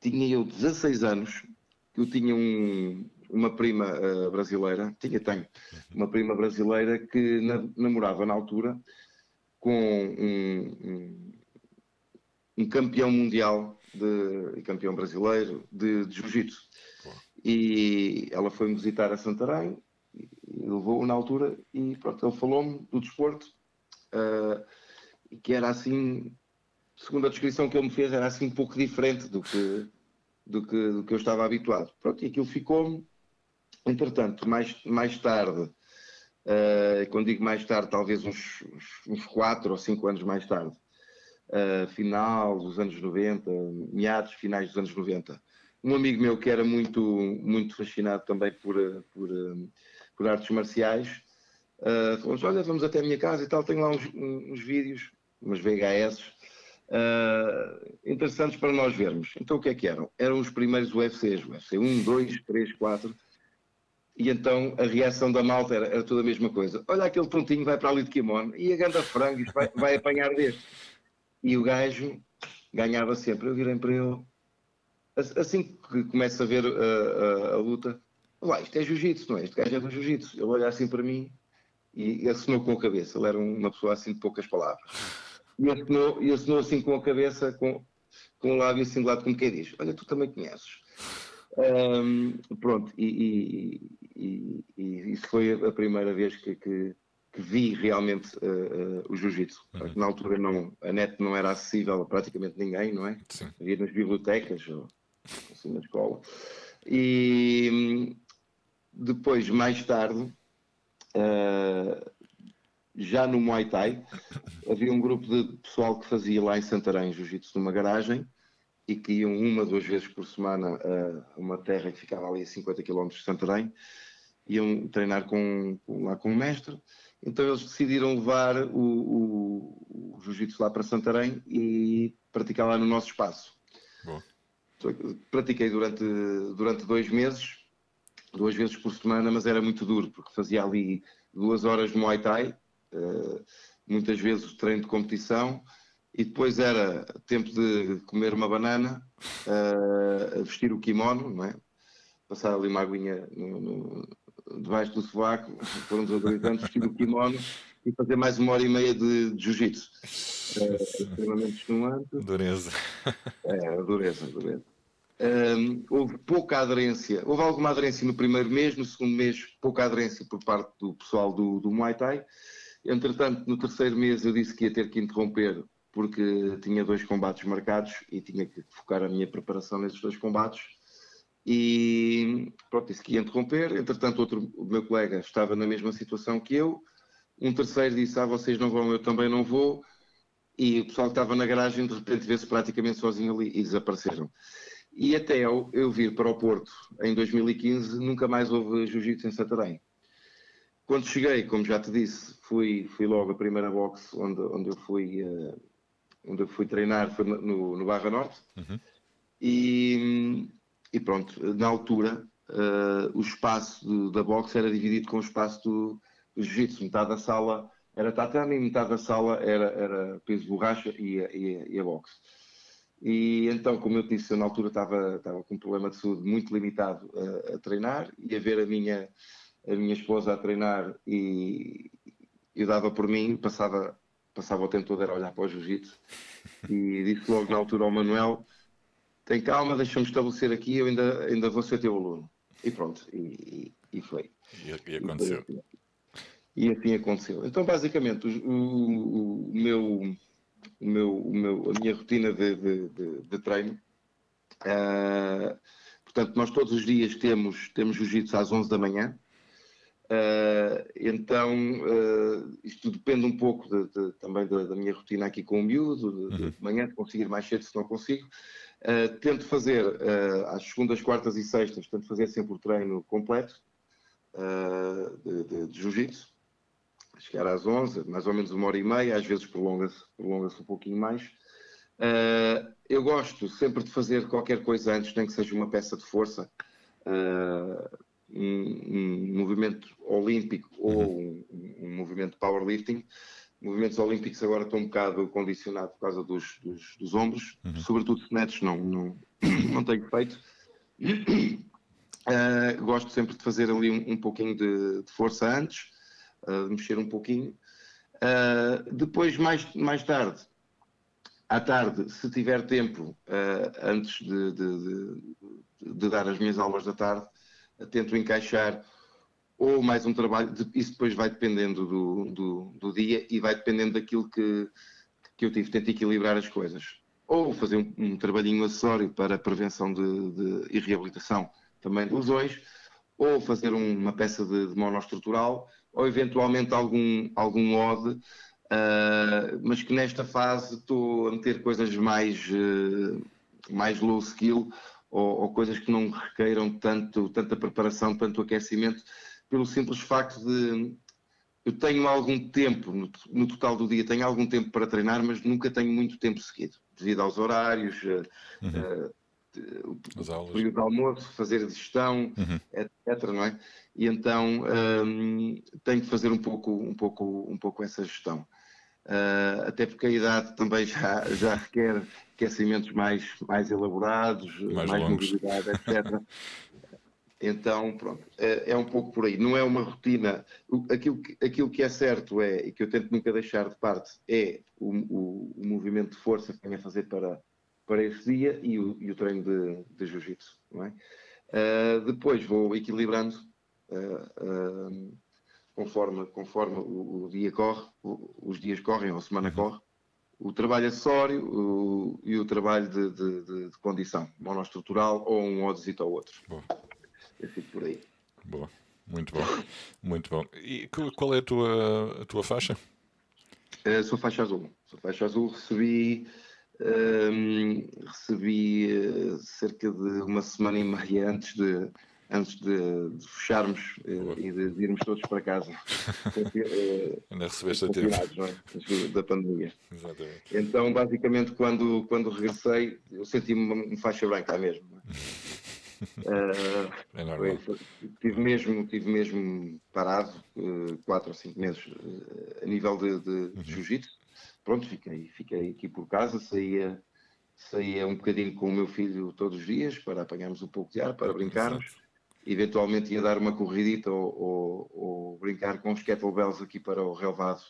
Tinha eu 16 anos, eu tinha um, uma prima uh, brasileira, tinha, tenho, uma prima brasileira que na, namorava na altura com um, um, um campeão mundial e campeão brasileiro de, de jiu-jitsu. E ela foi-me visitar a Santarém, levou-o na altura e pronto, ele falou-me do desporto, uh, que era assim, segundo a descrição que ele me fez, era assim um pouco diferente do que, do que, do que eu estava habituado. Pronto, e aquilo ficou-me. Entretanto, mais, mais tarde, uh, quando digo mais tarde, talvez uns, uns quatro ou cinco anos mais tarde, uh, final dos anos 90, meados, finais dos anos 90, um amigo meu que era muito, muito fascinado também por, por, por artes marciais, uh, falou olha, vamos até a minha casa e tal, tenho lá uns, uns vídeos, umas VHS, uh, interessantes para nós vermos. Então o que é que eram? Eram os primeiros UFCs, UFC 1, 2, 3, 4, e então a reação da malta era, era toda a mesma coisa. Olha aquele tontinho, vai para ali de kimono, e a ganda frango, vai, vai apanhar deste. E o gajo ganhava sempre. Eu virei para ele, assim que começa a ver a, a, a luta, lá, isto é jiu-jitsu, não é? Este gajo é do jiu-jitsu. Ele olha assim para mim e assinou com a cabeça. Ele era uma pessoa assim de poucas palavras. E assinou, e assinou assim com a cabeça, com, com o lábio assim de lado, como quem diz: Olha, tu também conheces. Um, pronto, e, e, e, isso foi a primeira vez que, que, que vi realmente uh, uh, o jiu-jitsu. Uhum. Na altura não, a net não era acessível a praticamente ninguém, não é? Sim. Havia nas bibliotecas, ou, assim, na escola. E depois, mais tarde, uh, já no Muay Thai, havia um grupo de pessoal que fazia lá em Santarém jiu-jitsu numa garagem e que iam uma, duas vezes por semana a uma terra que ficava ali a 50 km de Santarém, iam treinar com, com, lá com o mestre. Então eles decidiram levar o, o, o jiu-jitsu lá para Santarém e praticar lá no nosso espaço. Bom pratiquei durante, durante dois meses, duas vezes por semana, mas era muito duro, porque fazia ali duas horas de Muay Thai, uh, muitas vezes treino de competição, e depois era tempo de comer uma banana, uh, vestir o kimono, não é? passar ali uma aguinha no, no, debaixo do sovaco, por uns anos, vestir o kimono e fazer mais uma hora e meia de, de jiu-jitsu. Uh, extremamente estimulante. Dureza. É, dureza, dureza houve pouca aderência, houve alguma aderência no primeiro mês, no segundo mês pouca aderência por parte do pessoal do, do Muay Thai. Entretanto, no terceiro mês eu disse que ia ter que interromper porque tinha dois combates marcados e tinha que focar a minha preparação nesses dois combates. E pronto, disse que ia interromper. Entretanto, outro, o meu colega estava na mesma situação que eu. Um terceiro disse: Ah, vocês não vão, eu também não vou. E o pessoal que estava na garagem de repente vê-se praticamente sozinho ali e desapareceram. E até eu, eu vir para o Porto em 2015, nunca mais houve jiu-jitsu em Santarém. quando cheguei, como já te disse, fui, fui logo a primeira box onde, onde, eu, fui, uh, onde eu fui treinar, foi no, no Barra Norte. Uhum. E, e, pronto, na altura, uh, o espaço de, da box era dividido com o espaço do, do jiu-jitsu. Metade da sala era tatame e metade da sala era, era peso borracha e a, e, a, e a boxe. E então, como eu disse, eu na altura estava, estava com um problema de saúde muito limitado a, a, treinar e a ver a minha, a minha esposa a treinar e eu dava por mim, passava, passava o tempo todo a olhar para o jiu-jitsu e disse logo na altura ao Manuel, tem calma, deixa-me estabelecer aqui, eu ainda, ainda vou ser teu aluno. E pronto, e, e, e foi. E, e aconteceu. E, assim. E assim aconteceu. Então, basicamente, o, o, o, meu, o, meu, o meu, a minha rotina de, de, de, de treino. Uh, portanto, nós todos os dias temos, temos jiu-jitsu às 11 da manhã. Uh, então, uh, isto depende um pouco de, de, também da, da, minha rotina aqui com o miúdo, de, uhum. de manhã, de conseguir mais cedo se não consigo. Uh, tento fazer às segundas, quartas e sextas, tento fazer sempre o treino completo de, de jiu-jitsu chegar às 11, mais ou menos uma hora e meia, às vezes prolonga-se prolonga um pouquinho mais. Uh, eu gosto sempre de fazer qualquer coisa antes, nem que seja uma peça de força, uh, um, um, movimento olímpico ou uhum. um, um, movimento powerlifting. Movimentos olímpicos agora estão um bocado condicionados por causa dos, dos, dos ombros, uhum. sobretudo snatches não, não, não tenho feito. Uh, gosto sempre de fazer ali um, um pouquinho de, de força antes uh, mexer um pouquinho. Uh, depois, mais, mais tarde, à tarde, se tiver tempo, uh, antes de, de, de, de, dar as minhas aulas da tarde, tento encaixar ou mais um trabalho, isso depois vai dependendo do, do, do, dia e vai dependendo daquilo que, que eu tive. Tento equilibrar as coisas. Ou fazer um, um trabalhinho acessório para prevenção de, e reabilitação também de lesões, ou fazer uma peça de, de monoestrutural, ou eventualmente algum, algum odd, uh, mas que nesta fase estou a meter coisas mais, uh, mais low skill ou, ou, coisas que não requeiram tanto, tanta preparação, tanto aquecimento, pelo simples facto de eu tenho algum tempo, no, no, total do dia, tenho algum tempo para treinar, mas nunca tenho muito tempo seguido, devido aos horários, uhum. uh, o período de almoço, fazer a digestão, uhum. etc. Não é? E então um, tenho que fazer um pouco, um pouco, um pouco essa gestão. Uh, até porque a idade também já, já requer aquecimentos mais, mais elaborados, mais, mais mobilidade, etc. Então, pronto, é, é, um pouco por aí. Não é uma rotina. Aquilo que, aquilo que é certo é, e que eu tento nunca deixar de parte, é o, o, o movimento de força que tenho a fazer para, para esse dia e o, e o treino de, de jiu-jitsu. É? Uh, depois vou equilibrando uh, uh, conforme, conforme o, o, dia corre, os dias correm ou a semana uhum. corre, o trabalho acessório o, e o trabalho de, de, de, de condição, monoestrutural ou um oddesito ao outro. Boa. Eu fico por aí. Boa, muito bom, muito bom. E qual é a tua, a tua faixa? Uh, sou faixa azul. Sou faixa azul, recebi um, recebi uh, cerca de uma semana e meia antes de, antes de, de fecharmos uh, e de, de, irmos todos para casa. uh, Ainda recebeste a tempo. É? Da pandemia. Exatamente. Então, basicamente, quando, quando regressei, eu senti-me uma faixa branca mesmo. Uh, é normal. Foi, tive, mesmo, tive mesmo parado uh, quatro ou cinco meses uh, a nível de, de, uhum. de jiu-jitsu pronto, fiquei, fiquei aqui por casa, saía, saía um bocadinho com o meu filho todos os dias para apanharmos um pouco de ar, para brincarmos. Exato. Eventualmente ia dar uma corridita ou, ou, ou, brincar com os kettlebells aqui para o relevado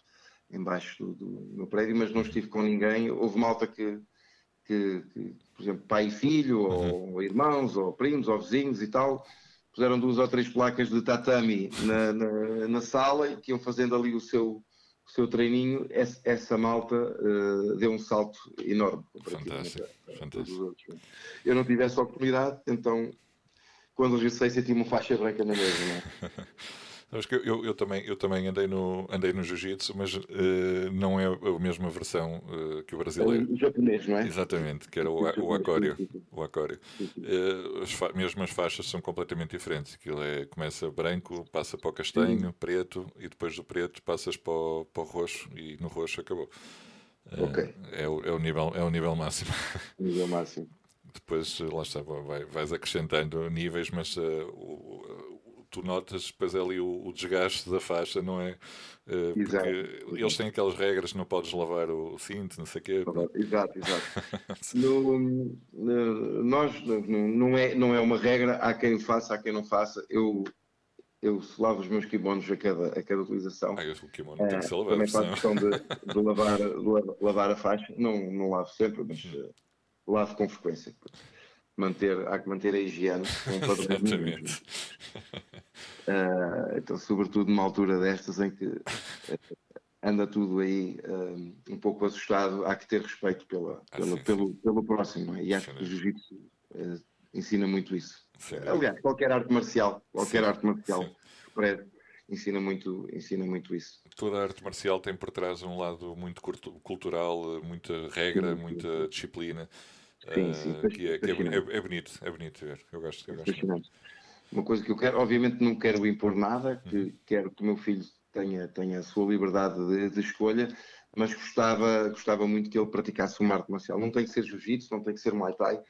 embaixo do, do meu prédio, mas não estive com ninguém. Houve malta que, que, que por exemplo, pai e filho, uhum. ou irmãos, ou primos, ou vizinhos e tal, puseram duas ou três placas de tatami na, na, na sala e que iam fazendo ali o seu, o seu treininho, essa, malta uh, deu um salto enorme. Fantástico, fantástico. Eu não tive essa oportunidade, então quando regressei senti-me uma faixa branca na mesma. Sabes que eu, eu, também, eu também andei no, andei no Jiu-Jitsu, mas uh, não é a mesma versão uh, que o brasileiro. O japonês, não é? Exatamente, que era o, o Acório. O Acório. Uh, as fa mesmo as faixas são completamente diferentes. Aquilo é, começa branco, passa para o castanho, preto, e depois do preto passas para o, para o roxo, e no roxo acabou. Ok. É, o, é, o nível, é o nível máximo. Nível máximo. Depois, lá está, vai, vais acrescentando níveis, mas o, tu notas depois é ali o, o, desgaste da faixa, não é? Uh, exato, eles têm aquelas regras, não podes lavar o cinto, não sei o quê. Exato, exato. no, no, nós, no, não, é, não é uma regra, há quem faça, há quem não faça. Eu, eu lavo os meus kimonos a cada, a cada utilização. Ah, o kimono tem que ser lavado. Também a questão de, de, lavar, de lavar a faixa, não, não lavo sempre, mas uh, lavo com frequência manter, há que manter a higiene Exatamente. Uh, então, sobretudo numa altura destas em que uh, anda tudo aí uh, um pouco assustado, há que ter respeito pela, ah, pela sim, pelo, sim. pelo próximo. É? E acho sim, que o jiu-jitsu ensina muito isso. Aliás, qualquer arte marcial, qualquer arte marcial ensina muito, ensina muito isso. Toda a arte marcial tem por trás um lado muito cultural, muita regra, muita disciplina. Sim, sim, que, é, que é, é, é, bonito, é bonito ver. Eu gosto. Eu gosto uma coisa que eu quero, obviamente não quero impor nada, que uhum. quero que o meu filho tenha, tenha a sua liberdade de, de, escolha, mas gostava, gostava muito que ele praticasse uma arte marcial. Não tem que ser jiu-jitsu, não tem que ser muay thai,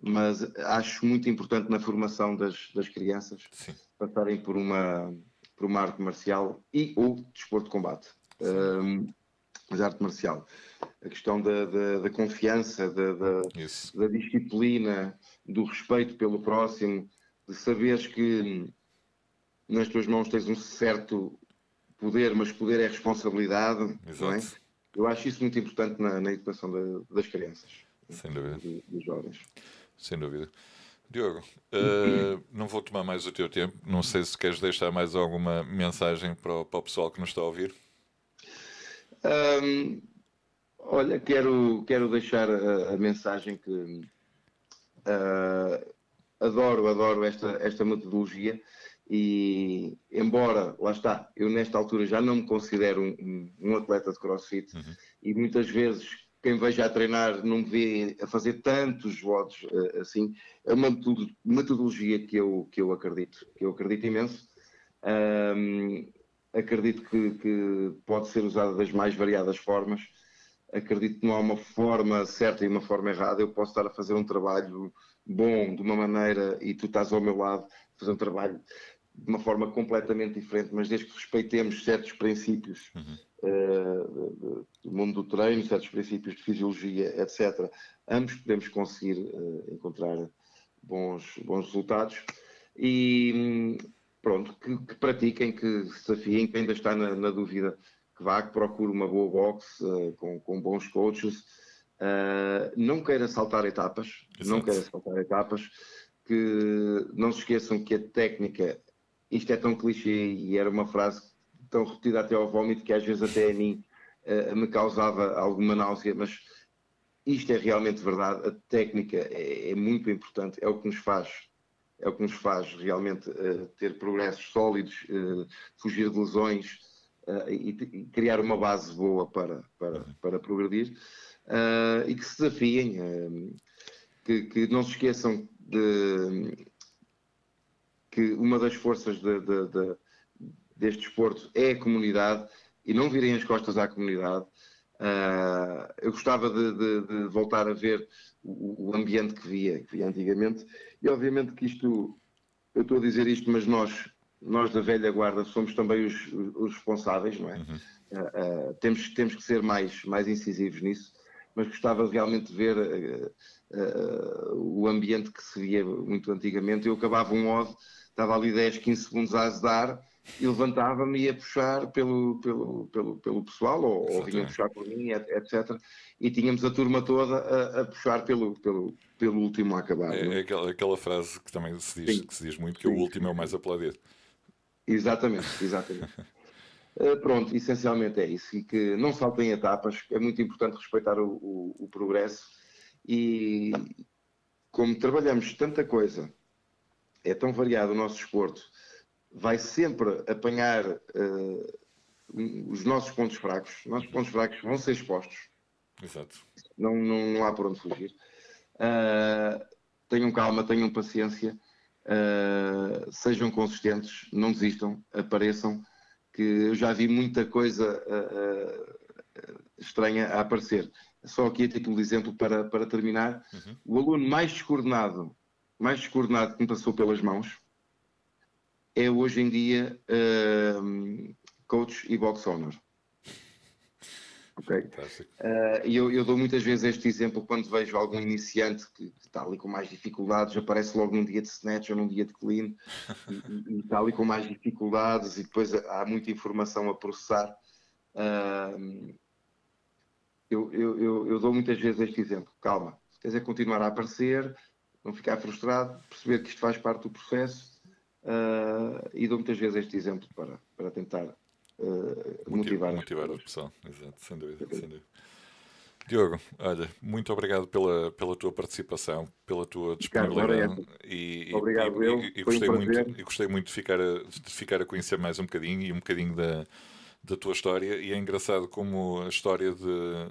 mas acho muito importante na formação das, das crianças Sim. passarem por uma, por uma arte marcial e ou desporto de combate. Um, mas arte marcial. A questão da, da, da confiança, da, da, disciplina, do respeito pelo próximo, de saberes que nas tuas mãos tens um certo poder, mas poder é responsabilidade. Não é? Eu acho isso muito importante na, na educação das crianças. Sem dúvida. Dos jovens. Sem dúvida. Diogo, uh, não vou tomar mais o teu tempo. Não sei se queres deixar mais alguma mensagem para o, para o pessoal que nos está a ouvir. Olha, quero, quero deixar a, a mensagem que uh, adoro, adoro esta, esta metodologia e embora, lá está, eu nesta altura já não me considero um, um atleta de crossfit uhum. e muitas vezes quem veja a treinar não me vê a fazer tantos votos uh, assim, é uma metodologia que eu, que eu acredito, que eu acredito imenso. Um, acredito que, que, pode ser usada das mais variadas formas. Acredito que não há uma forma certa e uma forma errada. Eu posso estar a fazer um trabalho bom de uma maneira e tu estás ao meu lado fazer um trabalho de uma forma completamente diferente, mas desde que respeitemos certos princípios uhum. uh, do mundo do treino, certos princípios de fisiologia, etc., ambos podemos conseguir uh, encontrar bons, bons resultados. E pronto, que, que, pratiquem, que se desafiem, quem ainda está na, na, dúvida, que vá, que procure uma boa box uh, com, com bons coaches Uh, não queira saltar etapas, Exato. não queira saltar etapas, que não se esqueçam que a técnica, isto é tão clichê e era uma frase tão repetida até ao vómito que às vezes até a mim uh, me causava alguma náusea, mas isto é realmente verdade, a técnica é, é, muito importante, é o que nos faz é o que nos faz realmente uh, ter progressos sólidos, fugir de lesões e, e, criar uma base boa para, para, uhum. para progredir uh, e que se desafiem, uh, que, que, não se esqueçam de que uma das forças de, de, de, deste desporto é a comunidade e não virem as costas à comunidade. Uh, eu gostava de, voltar a ver o, o, ambiente que via, que via antigamente, e obviamente que isto, eu estou a dizer isto, mas nós, nós da velha guarda somos também os, os responsáveis, não é? Uhum. Uh, uh, temos, temos que ser mais, mais incisivos nisso mas gostava realmente de ver uh, o ambiente que se via muito antigamente. Eu acabava um odd, estava ali 10, 15 segundos a azedar e levantava-me e ia puxar pelo, pelo, pelo, pelo pessoal, ou, ou vinha puxar por mim, etc. E tínhamos a turma toda a, a puxar pelo, pelo, pelo último a acabar. É, é aquela, aquela, frase que também se diz, que se diz muito, que Sim. o último é o mais aplaudido. Exatamente, exatamente. Eh, pronto, essencialmente é isso. E que não saltem etapas, é muito importante respeitar o, o, o progresso. E como trabalhamos tanta coisa, é tão variado o nosso desporto, vai sempre apanhar uh, os nossos pontos fracos. Os nossos pontos fracos vão ser expostos. Exato. Não, não, não há por onde fugir. Uh, tenham calma, tenham paciência, uh, sejam consistentes, não desistam, apareçam, que eu já vi muita coisa estranha a aparecer. Só aqui a título de exemplo para, para terminar, uhum. o aluno mais descoordenado, mais descoordenado que me passou pelas mãos, é hoje em dia uh, coach e box owner. Ok? Uh, e eu, eu, dou muitas vezes este exemplo quando vejo algum iniciante que, que, está ali com mais dificuldades, aparece logo num dia de snatch ou num dia de clean e, e, está ali com mais dificuldades e depois há muita informação a processar. Uh, eu, eu, eu, dou muitas vezes este exemplo. Calma, se quiser continuar a aparecer, não ficar frustrado, perceber que isto faz parte do processo uh, e dou muitas vezes este exemplo para, para tentar uh, motivar, motivar a pessoa. Exato, sem dúvida, sem dúvida. Diogo, olha, muito obrigado pela, pela tua participação, pela tua disponibilidade e, obrigado e, eu. E, e gostei, um muito, e gostei muito de ficar, a, de ficar a conhecer mais um bocadinho e um bocadinho da, da tua história e é engraçado como a história de,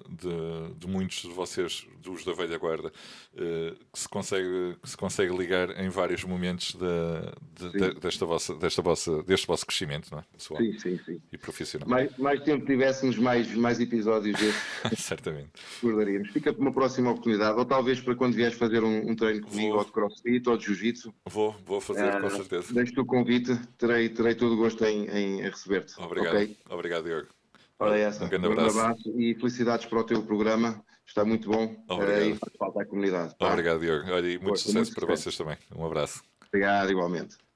de, de muitos de vocês, dos da velha guarda, uh, que, se consegue, que se consegue ligar em vários momentos de, de, desta vossa, desta vossa, deste vosso crescimento não é? pessoal sim, sim, sim. e profissional. Mais, mais tempo tivéssemos mais, mais episódios desses. Certamente. Recordaríamos. Fica para uma próxima oportunidade, ou talvez para quando vieres fazer um, um treino comigo, vou, ou de crossfit, ou de jiu-jitsu. Vou, vou fazer, uh, com certeza. Deixo-te o convite, terei, terei todo o gosto em, em receber-te. Obrigado. Okay? Obrigado, Diogo. Ora, essa. Um grande abraço. Um abraço. e felicidades para o teu programa. Está muito bom Obrigado. Eh, e faz falta à comunidade. Tá? Obrigado, Diogo. Olha, e muito Boa, sucesso para vocês também. Um abraço. Obrigado, igualmente.